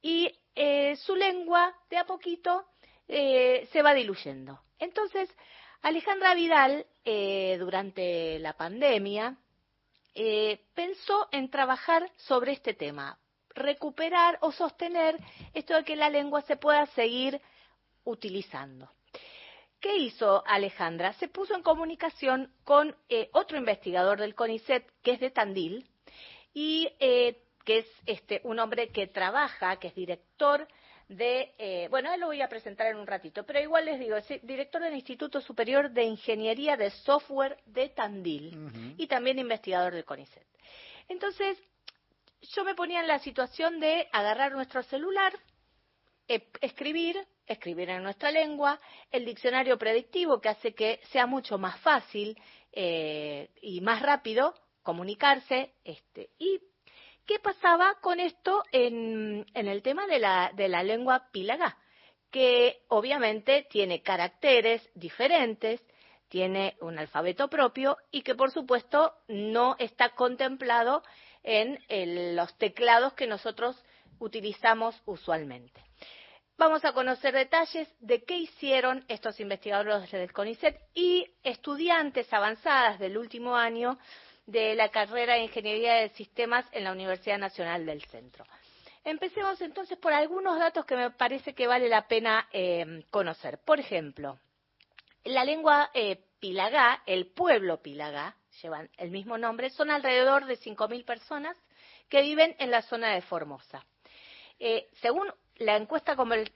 y eh, su lengua de a poquito eh, se va diluyendo. Entonces, Alejandra Vidal, eh, durante la pandemia, eh, pensó en trabajar sobre este tema, recuperar o sostener esto de que la lengua se pueda seguir utilizando. ¿Qué hizo Alejandra? Se puso en comunicación con eh, otro investigador del CONICET, que es de Tandil, y eh, que es este, un hombre que trabaja, que es director de, eh, bueno, él lo voy a presentar en un ratito, pero igual les digo, es director del Instituto Superior de Ingeniería de Software de Tandil y también investigador del CONICET. Entonces, yo me ponía en la situación de agarrar nuestro celular, e, escribir, escribir en nuestra lengua, el diccionario predictivo que hace que sea mucho más fácil eh, y más rápido comunicarse, este, y ¿Qué pasaba con esto en, el tema de la, lengua pílaga? Que obviamente tiene caracteres diferentes, tiene un alfabeto propio y que por supuesto no está contemplado en los teclados que nosotros utilizamos usualmente. Vamos a conocer detalles de qué hicieron estos investigadores del CONICET y estudiantes avanzadas del último año de la carrera de Ingeniería de Sistemas en la Universidad Nacional del Centro. Empecemos entonces por algunos datos que me parece que vale la pena eh, conocer. Por ejemplo, la lengua eh, pilagá, el pueblo pilagá, llevan el mismo nombre, son alrededor de 5.000 personas que viven en la zona de Formosa. Eh, según la encuesta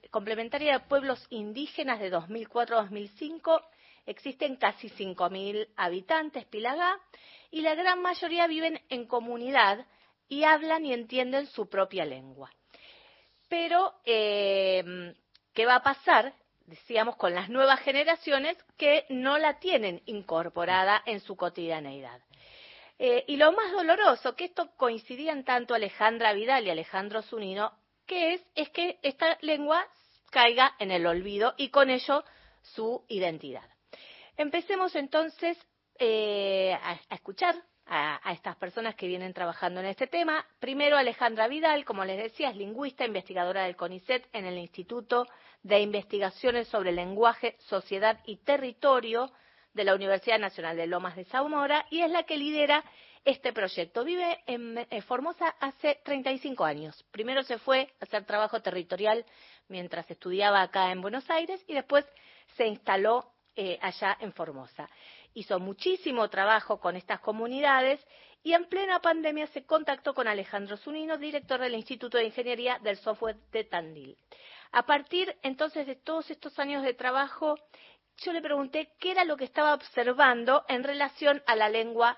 complementaria de pueblos indígenas de 2004-2005, existen casi 5.000 habitantes pilagá y la gran mayoría viven en comunidad y hablan y entienden su propia lengua. Pero, eh, ¿qué va a pasar? Decíamos con las nuevas generaciones que no la tienen incorporada en su cotidianeidad. Eh, y lo más doloroso, que esto coincidían tanto Alejandra Vidal y Alejandro Zunino, que es, es que esta lengua caiga en el olvido y con ello su identidad. Empecemos entonces eh, a, escuchar a, estas personas que vienen trabajando en este tema. Primero, Alejandra Vidal, como les decía, es lingüista, investigadora del CONICET en el Instituto de Investigaciones sobre Lenguaje, Sociedad y Territorio de la Universidad Nacional de Lomas de Zamora y es la que lidera este proyecto. Vive en, Formosa hace 35 años. Primero se fue a hacer trabajo territorial mientras estudiaba acá en Buenos Aires y después se instaló eh, allá en Formosa hizo muchísimo trabajo con estas comunidades y en plena pandemia se contactó con Alejandro Zunino, director del Instituto de Ingeniería del Software de Tandil. A partir entonces de todos estos años de trabajo, yo le pregunté qué era lo que estaba observando en relación a la lengua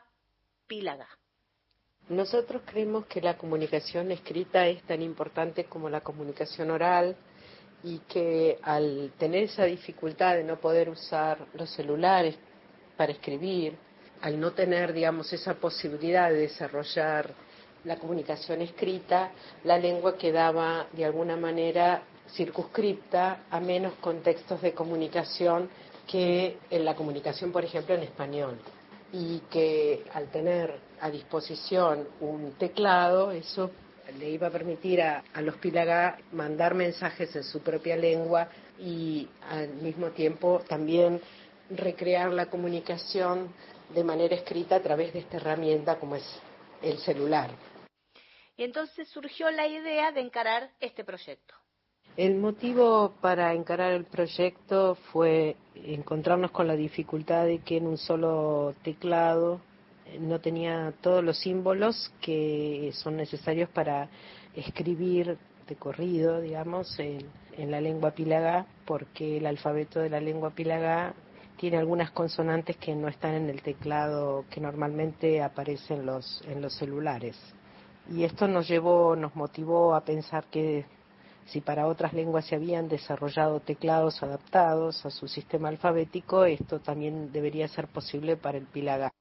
Nosotros creemos que la comunicación escrita es tan importante como la comunicación oral y que al tener esa dificultad de no poder usar los celulares para escribir, al no tener, digamos, esa posibilidad de desarrollar la comunicación escrita, la lengua quedaba de alguna manera circunscripta a menos contextos de comunicación que en la comunicación, por ejemplo, en español. Y que al tener a disposición un teclado, eso le iba a permitir a, a los Pilagá mandar mensajes en su propia lengua y al mismo tiempo también recrear la comunicación de manera escrita a través de esta herramienta como es el celular. Y entonces surgió la idea de encarar este proyecto. El motivo para encarar el proyecto fue encontrarnos con la dificultad de que en un solo teclado no tenía todos los símbolos que son necesarios para escribir de corrido, digamos, en, la lengua pílaga, porque el alfabeto de la lengua pílaga tiene algunas consonantes que no están en el teclado que normalmente aparecen los, en los celulares. Y esto nos llevó, nos motivó a pensar que si para otras lenguas se habían desarrollado teclados adaptados a su sistema alfabético, esto también debería ser posible para el Pilaga.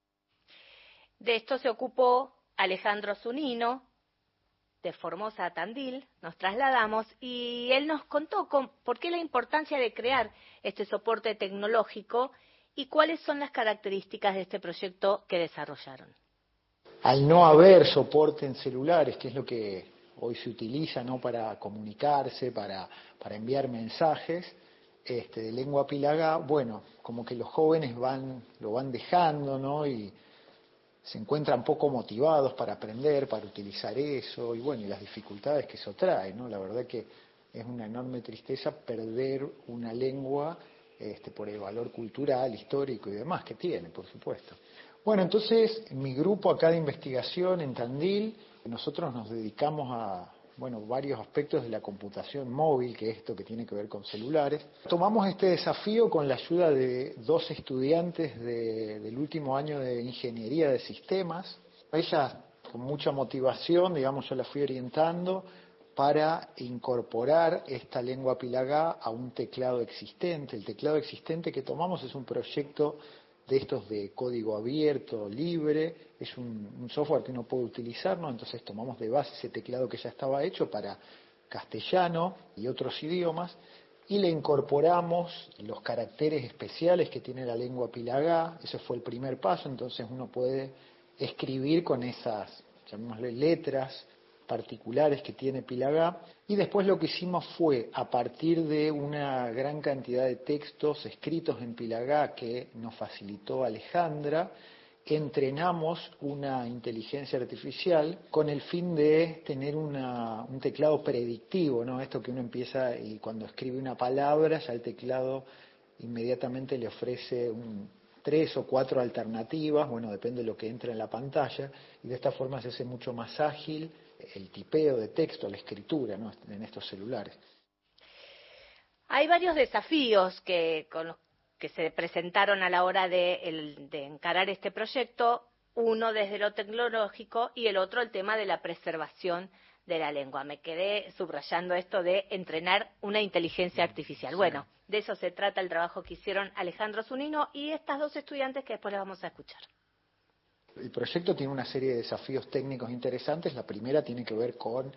De esto se ocupó Alejandro Zunino, de Formosa a Tandil, nos trasladamos y él nos contó por qué la importancia de crear este soporte tecnológico y cuáles son las características de este proyecto que desarrollaron. Al no haber soporte en celulares, que es lo que hoy se utiliza ¿no? para comunicarse, para, para enviar mensajes, este, de lengua pilaga, bueno, como que los jóvenes van, lo van dejando, ¿no? Y, se encuentran poco motivados para aprender, para utilizar eso, y bueno, y las dificultades que eso trae, ¿no? La verdad que es una enorme tristeza perder una lengua este, por el valor cultural, histórico y demás que tiene, por supuesto. Bueno, entonces, mi grupo acá de investigación en Tandil, nosotros nos dedicamos a, bueno, varios aspectos de la computación móvil, que es esto que tiene que ver con celulares. Tomamos este desafío con la ayuda de dos estudiantes del último año de ingeniería de sistemas. Ellas, con mucha motivación, digamos, yo las fui orientando para incorporar esta lengua pilagá a un teclado existente. El teclado existente que tomamos es un proyecto de estos de código abierto, libre, es un, software que uno puede utilizar, ¿no? entonces tomamos de base ese teclado que ya estaba hecho para castellano y otros idiomas, y le incorporamos los caracteres especiales que tiene la lengua pilagá, ese fue el primer paso, entonces uno puede escribir con esas, llamémosle letras particulares que tiene Pilagá. Y después lo que hicimos fue, a partir de una gran cantidad de textos escritos en Pilagá que nos facilitó Alejandra, entrenamos una inteligencia artificial con el fin de tener un teclado predictivo, ¿no? Esto que uno empieza y cuando escribe una palabra ya el teclado inmediatamente le ofrece tres o cuatro alternativas, bueno, depende de lo que entra en la pantalla, y de esta forma se hace mucho más ágil el tipeo de texto, la escritura en estos celulares. Hay varios desafíos que, con los que se presentaron a la hora de, de encarar este proyecto, uno desde lo tecnológico y el otro el tema de la preservación de la lengua. Me quedé subrayando esto de entrenar una inteligencia artificial. Bueno, de eso se trata el trabajo que hicieron Alejandro Zunino y estas dos estudiantes que después les vamos a escuchar. El proyecto tiene una serie de desafíos técnicos interesantes. La primera tiene que ver con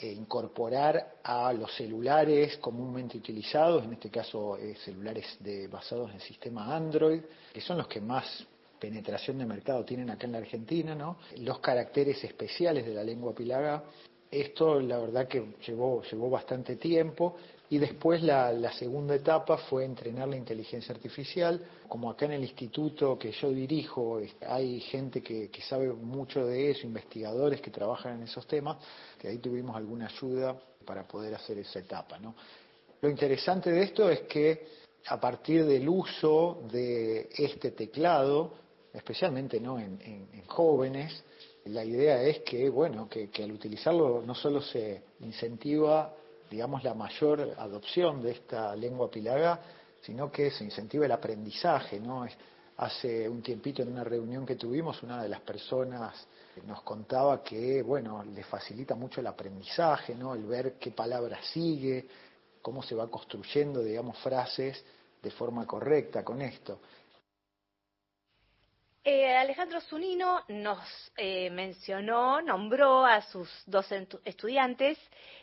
eh, incorporar a los celulares comúnmente utilizados, en este caso eh, celulares de, basados en el sistema Android, que son los que más penetración de mercado tienen acá en la Argentina, ¿no? los caracteres especiales de la lengua pilaga. Esto la verdad que llevó, llevó bastante tiempo y después la, segunda etapa fue entrenar la inteligencia artificial. Como acá en el instituto que yo dirijo hay gente que, sabe mucho de eso, investigadores que trabajan en esos temas, que ahí tuvimos alguna ayuda para poder hacer esa etapa. Lo interesante de esto es que a partir del uso de este teclado, especialmente ¿no? en, jóvenes, la idea es que, bueno, que, al utilizarlo no solo se incentiva digamos, la mayor adopción de esta lengua pilaga, sino que se incentiva el aprendizaje, ¿no? Hace un tiempito en una reunión que tuvimos, una de las personas nos contaba que, bueno, le facilita mucho el aprendizaje, ¿no? El ver qué palabra sigue, cómo se va construyendo, digamos, frases de forma correcta con esto. Eh, Alejandro Zunino nos eh, mencionó, nombró a sus dos estudiantes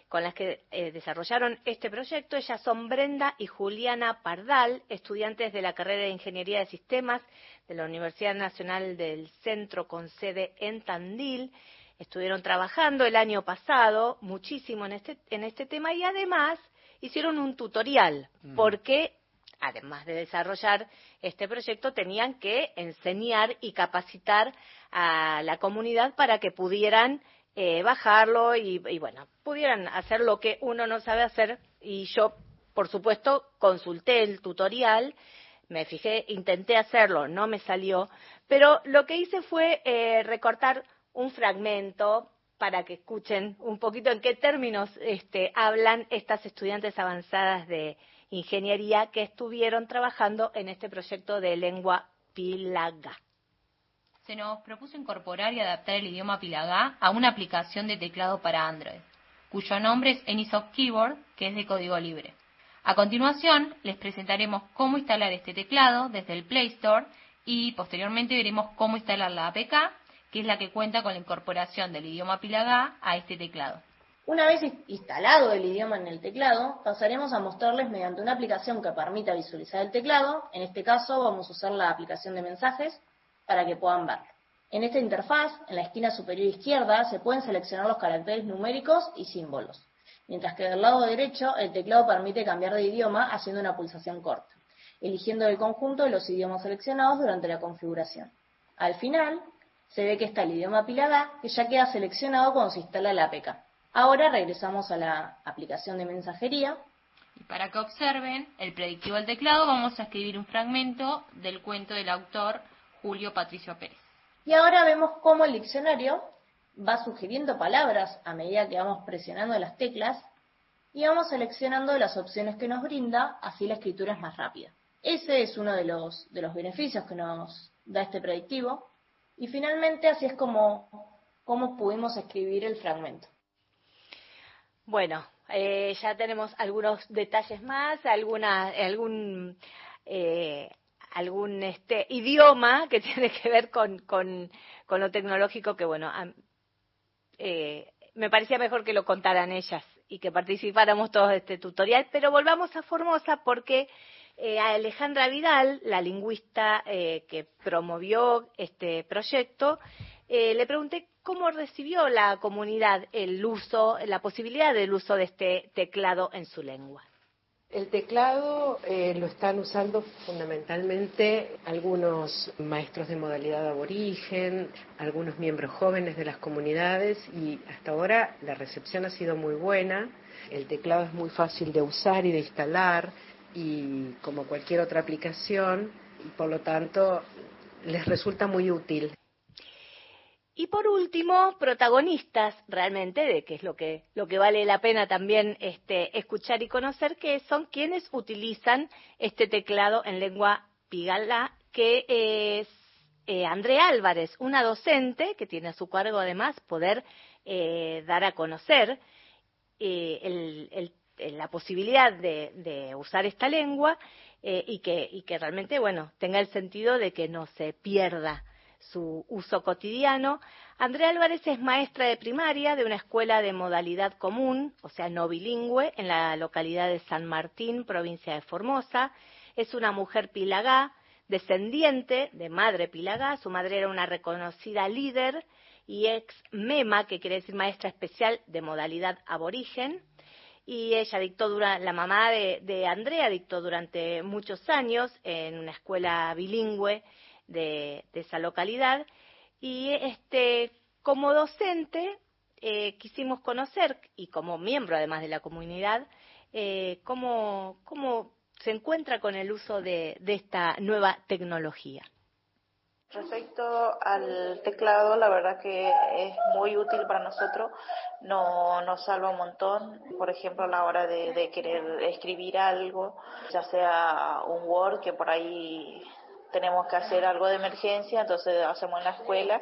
con las que eh, desarrollaron este proyecto. Ellas son Brenda y Juliana Pardal, estudiantes de la carrera de Ingeniería de Sistemas de la Universidad Nacional del Centro con sede en Tandil. Estuvieron trabajando el año pasado muchísimo en este, en este tema y además hicieron un tutorial mm. porque además de desarrollar este proyecto, tenían que enseñar y capacitar a la comunidad para que pudieran eh, bajarlo y, bueno, pudieran hacer lo que uno no sabe hacer. Y yo, por supuesto, consulté el tutorial me fijé, intenté hacerlo, no me salió, pero lo que hice fue eh, recortar un fragmento para que escuchen un poquito en qué términos este, hablan estas estudiantes avanzadas de ingeniería que estuvieron trabajando en este proyecto de lengua Pilaga. Se nos propuso incorporar y adaptar el idioma Pilaga a una aplicación de teclado para Android, cuyo nombre es Anysoft Keyboard, que es de código libre. A continuación, les presentaremos cómo instalar este teclado desde el Play Store y posteriormente veremos cómo instalar la APK, que es la que cuenta con la incorporación del idioma Pilagá a este teclado. Una vez instalado el idioma en el teclado, pasaremos a mostrarles mediante una aplicación que permita visualizar el teclado. En este caso vamos a usar la aplicación de mensajes para que puedan verlo. En esta interfaz, en la esquina superior izquierda, se pueden seleccionar los caracteres numéricos y símbolos mientras que del lado derecho el teclado permite cambiar de idioma haciendo una pulsación corta, eligiendo el conjunto de los idiomas seleccionados durante la configuración. Al final, se ve que está el idioma Pilada, que ya queda seleccionado cuando se instala la APK. Ahora regresamos a la aplicación de mensajería. Y para que observen el predictivo del teclado, vamos a escribir un fragmento del cuento del autor Julio Patricio Pérez. Y ahora vemos cómo el diccionario va sugiriendo palabras a medida que vamos presionando las teclas y vamos seleccionando las opciones que nos brinda, así la escritura es más rápida. Ese es uno de los, de los beneficios que nos da este predictivo. Y finalmente así es como, como pudimos escribir el fragmento. Bueno, eh, ya tenemos algunos detalles más, alguna, algún, eh, algún este, idioma que tiene que ver con, con, lo tecnológico que, bueno, eh, me parecía mejor que lo contaran ellas y que participáramos todos de este tutorial, pero volvamos a Formosa porque eh, a Alejandra Vidal, la lingüista eh, que promovió este proyecto, le pregunté cómo recibió la comunidad el uso, la posibilidad del uso de este teclado en su lengua. El teclado eh, lo están usando fundamentalmente algunos maestros de modalidad aborigen, algunos miembros jóvenes de las comunidades y hasta ahora la recepción ha sido muy buena. El teclado es muy fácil de usar y de instalar y como cualquier otra aplicación por lo tanto les resulta muy útil. Y por último, protagonistas realmente de qué es lo que, lo que vale la pena también este, escuchar y conocer, que son quienes utilizan este teclado en lengua pigala, que es eh, Andrea Álvarez, una docente que tiene a su cargo además poder eh, dar a conocer eh, la posibilidad de, usar esta lengua y, que, y que realmente, bueno, tenga el sentido de que no se pierda su uso cotidiano. Andrea Álvarez es maestra de primaria de una escuela de modalidad común, o sea, no bilingüe, en la localidad de San Martín, provincia de Formosa. Es una mujer pilagá, descendiente de madre pilagá. Su madre era una reconocida líder y ex MEMA, que quiere decir maestra especial de modalidad aborigen. Y ella dictó durante, la mamá de, de Andrea dictó durante muchos años en una escuela bilingüe de, esa localidad. Y este, como docente eh, quisimos conocer, y como miembro además de la comunidad, eh, cómo, cómo se encuentra con el uso de, de esta nueva tecnología. Respecto al teclado, la verdad que es muy útil para nosotros, no, nos salva un montón, por ejemplo a la hora de, de querer escribir algo, ya sea un Word que por ahí tenemos que hacer algo de emergencia, entonces hacemos en la escuela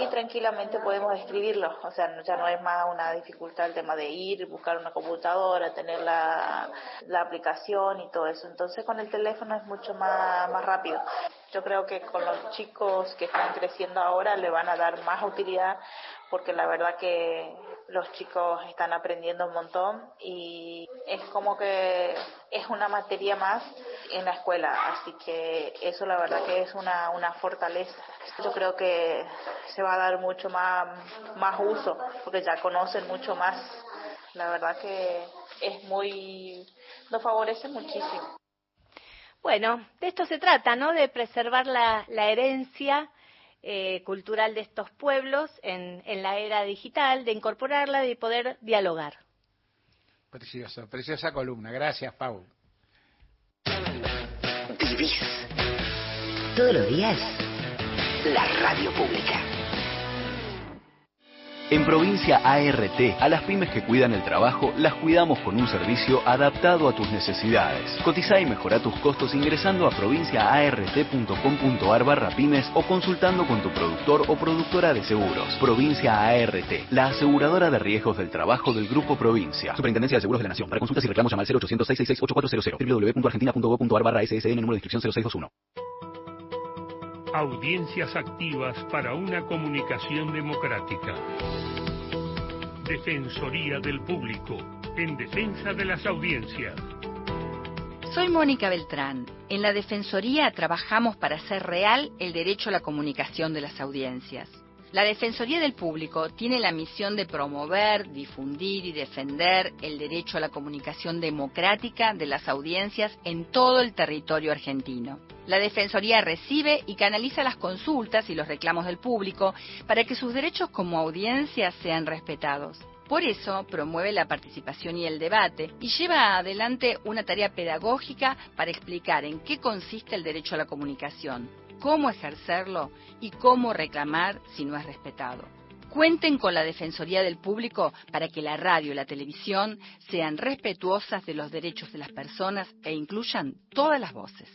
y tranquilamente podemos escribirlo. O sea, ya no es más una dificultad el tema de ir, buscar una computadora, tener la, la aplicación y todo eso. Entonces con el teléfono es mucho más, más rápido. Yo creo que con los chicos que están creciendo ahora le van a dar más utilidad porque la verdad que los chicos están aprendiendo un montón y es como que es una materia más en la escuela, así que eso la verdad que es una, una fortaleza. Yo creo que se va a dar mucho más, más uso, porque ya conocen mucho más. La verdad que es muy, nos favorece muchísimo. Bueno, de esto se trata, ¿no? De preservar la, la herencia eh, cultural de estos pueblos en, en la era digital, de incorporarla y poder dialogar. Preciosa, preciosa columna. Gracias, Pau. vivís. Todos los días, la radio pública. En provincia ART, a las pymes que cuidan el trabajo, las cuidamos con un servicio adaptado a tus necesidades. Cotiza y mejora tus costos ingresando a provinciaart.com.ar barra pymes o consultando con tu productor o productora de seguros. Provincia ART, la aseguradora de riesgos del trabajo del Grupo Provincia. Superintendencia de Seguros de la Nación. Para consultas y reclamos llama al 0800 666 8400 www.argentina.gov.ar barra SSN número de inscripción 0621. Audiencias activas para una comunicación democrática. Defensoría del Público, en defensa de las audiencias. Soy Mónica Beltrán. En la Defensoría trabajamos para hacer real el derecho a la comunicación de las audiencias. La Defensoría del Público tiene la misión de promover, difundir y defender el derecho a la comunicación democrática de las audiencias en todo el territorio argentino. La Defensoría recibe y canaliza las consultas y los reclamos del público para que sus derechos como audiencia sean respetados. Por eso promueve la participación y el debate y lleva adelante una tarea pedagógica para explicar en qué consiste el derecho a la comunicación, cómo ejercerlo y cómo reclamar si no es respetado. Cuenten con la Defensoría del Público para que la radio y la televisión sean respetuosas de los derechos de las personas e incluyan todas las voces.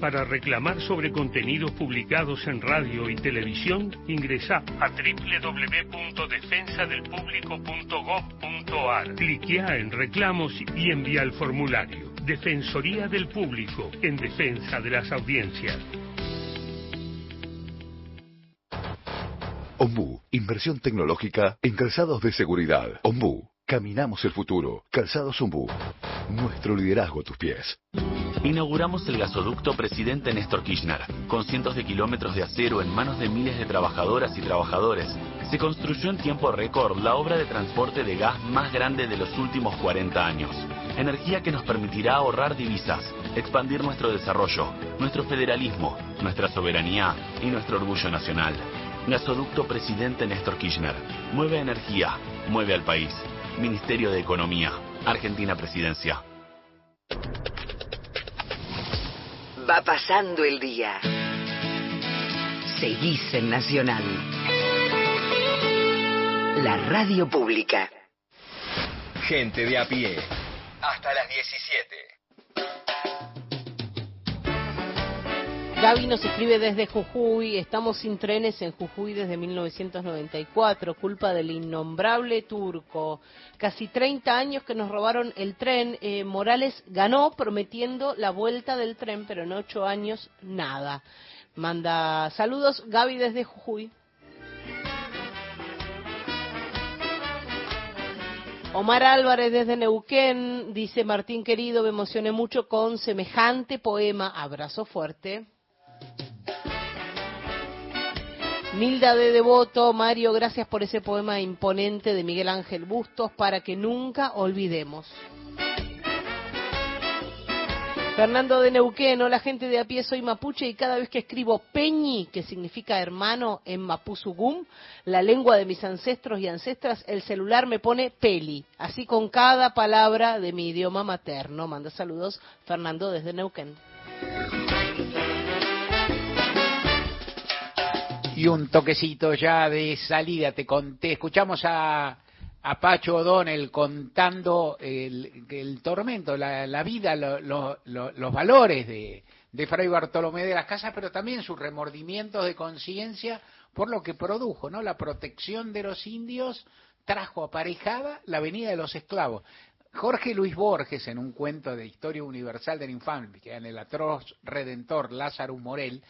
Para reclamar sobre contenidos publicados en radio y televisión, ingresa a www.defensadelpublico.gov.ar. Cliquea en reclamos y envía el formulario. Defensoría del Público, en defensa de las audiencias. Ombu, inversión tecnológica en calzados de seguridad. Ombu, caminamos el futuro. Calzados Ombu, nuestro liderazgo a tus pies. Inauguramos el gasoducto Presidente Néstor Kirchner, con cientos de kilómetros de acero en manos de miles de trabajadoras y trabajadores. Se construyó en tiempo récord la obra de transporte de gas más grande de los últimos 40 años. Energía que nos permitirá ahorrar divisas, expandir nuestro desarrollo, nuestro federalismo, nuestra soberanía y nuestro orgullo nacional. Gasoducto Presidente Néstor Kirchner. Mueve energía, mueve al país. Ministerio de Economía. Argentina Presidencia. Va pasando el día. Seguís en Nacional. La radio pública. Gente de a pie. Hasta las 17. Gaby nos escribe desde Jujuy, estamos sin trenes en Jujuy desde 1994, culpa del innombrable turco. Casi 30 años que nos robaron el tren, eh, Morales ganó prometiendo la vuelta del tren, pero en 8 años nada. Manda saludos Gaby desde Jujuy. Omar Álvarez desde Neuquén dice Martín querido, me emocioné mucho con semejante poema. Abrazo fuerte. Nilda de Devoto, Mario, gracias por ese poema imponente de Miguel Ángel Bustos para que nunca olvidemos. Fernando de Neuquén, la gente de a pie, soy mapuche y cada vez que escribo peñi, que significa hermano en mapuzugum, la lengua de mis ancestros y ancestras, el celular me pone peli, así con cada palabra de mi idioma materno. Manda saludos Fernando desde Neuquén. Y un toquecito ya de salida, te conté. Escuchamos a, a Pacho O'Donnell contando el, el tormento, la, vida, lo- lo- lo- los valores de, Fray Bartolomé de las Casas, pero también sus remordimientos de conciencia por lo que produjo, ¿no? La protección de los indios trajo aparejada la venida de los esclavos. Jorge Luis Borges, en un cuento de Historia Universal de la Infancia, en el atroz redentor Lázaro Morel,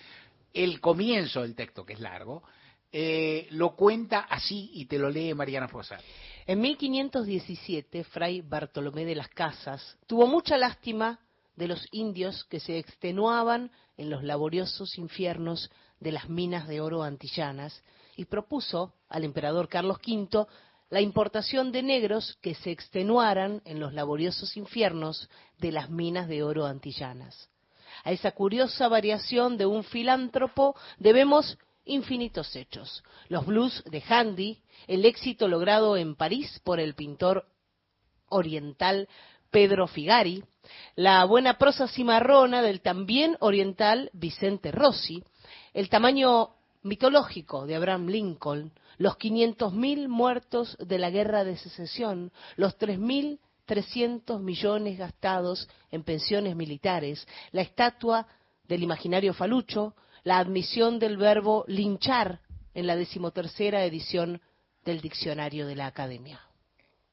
el comienzo del texto, que es largo, eh, lo cuenta así y te lo lee Mariana Fosar. En 1517, Fray Bartolomé de las Casas tuvo mucha lástima de los indios que se extenuaban en los laboriosos infiernos de las minas de oro antillanas y propuso al emperador Carlos V la importación de negros que se extenuaran en los laboriosos infiernos de las minas de oro antillanas. A esa curiosa variación de un filántropo debemos infinitos hechos. Los blues de Handy, el éxito logrado en París por el pintor oriental Pedro Figari, la buena prosa cimarrona del también oriental Vicente Rossi, el tamaño mitológico de Abraham Lincoln, los 500.000 muertos de la guerra de secesión, los 3.300 millones gastados en pensiones militares, la estatua del imaginario falucho, la admisión del verbo linchar en la decimotercera edición del diccionario de la Academia.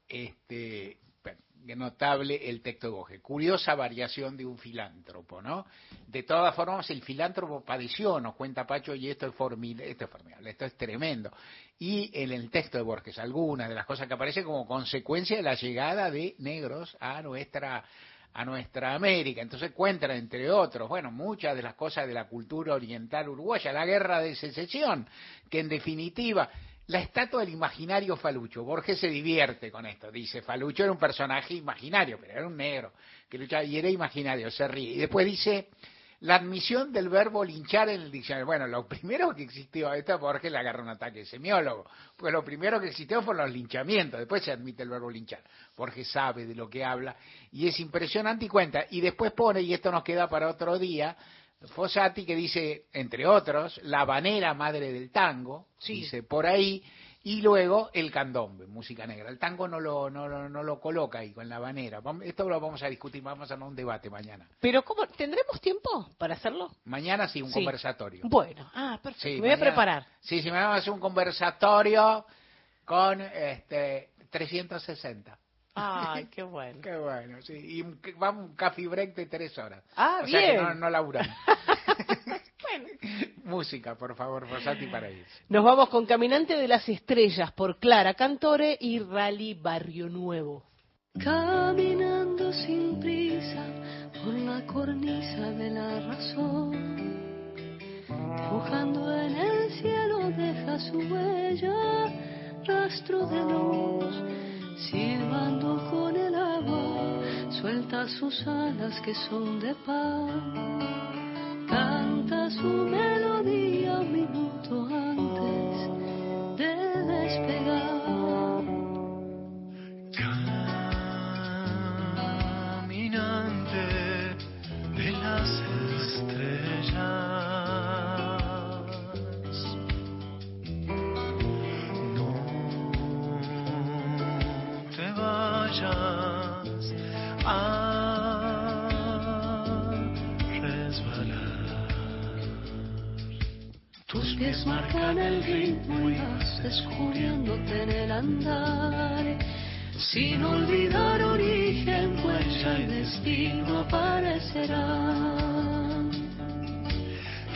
Este, notable el texto de Borges. Curiosa variación de un filántropo, ¿no? De todas formas, el filántropo padeció, nos cuenta Pacho, y esto es, esto es formidable, esto es tremendo. Y en el texto de Borges, algunas de las cosas que aparecen como consecuencia de la llegada de negros a nuestra a nuestra América. Entonces cuentan, entre otros, bueno, muchas de las cosas de la cultura oriental uruguaya, la guerra de secesión, que en definitiva la estatua del imaginario Falucho. Borges se divierte con esto. Dice, Falucho era un personaje imaginario, pero era un negro que luchaba y era imaginario, se ríe. Y después dice, la admisión del verbo linchar en el diccionario. Bueno, lo primero que existió, esto Borges le agarra un ataque semiólogo, pues lo primero que existió fueron los linchamientos, después se admite el verbo linchar. Borges sabe de lo que habla y es impresionante y cuenta. Y después pone, y esto nos queda para otro día, Fossati que dice, entre otros, la banera madre del tango, dice por ahí, y luego el candombe, música negra. El tango no lo, no, no, lo coloca ahí con la banera. Esto lo vamos a discutir, vamos a hacer un debate mañana. Pero ¿cómo? ¿Tendremos tiempo para hacerlo? Mañana sí, un conversatorio. Bueno, ah, perfecto. me voy a preparar. Sí, sí, me vamos a hacer un conversatorio con este 360. Ay, qué bueno. qué bueno, sí. Y vamos un café break de tres horas. Ah, o bien. Sea que no, no laburamos. bueno. Música, por favor, Rosati, para ir. Nos vamos con Caminante de las Estrellas por Clara Cantore y Rally Barrio Nuevo. Caminando sin prisa por la cornisa de la razón, dibujando en el cielo deja su huella, rastro de luz silbando con el agua, suelta sus alas que son de pan, canta su melodía un minuto antes de despegar. Caminante de las estrellas. Pies marcan el ritmo y vas descubriéndote en el andar. Sin olvidar origen, huella y destino aparecerán.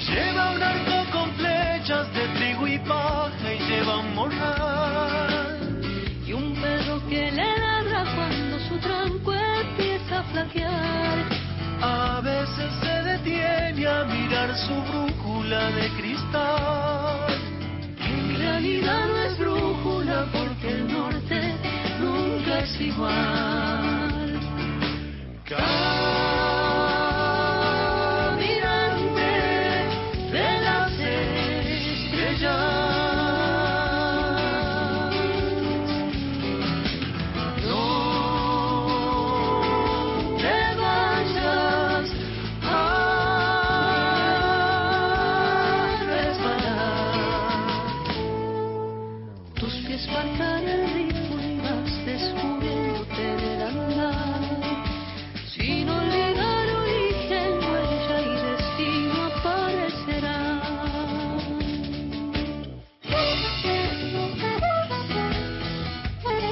Lleva un arco con flechas de trigo y paja y lleva un morral. Y un perro que le ladra cuando su tranco empieza a flaquear. A veces se detiene a mirar su brújula de cristal. En realidad no es brújula porque el norte nunca es igual. Cada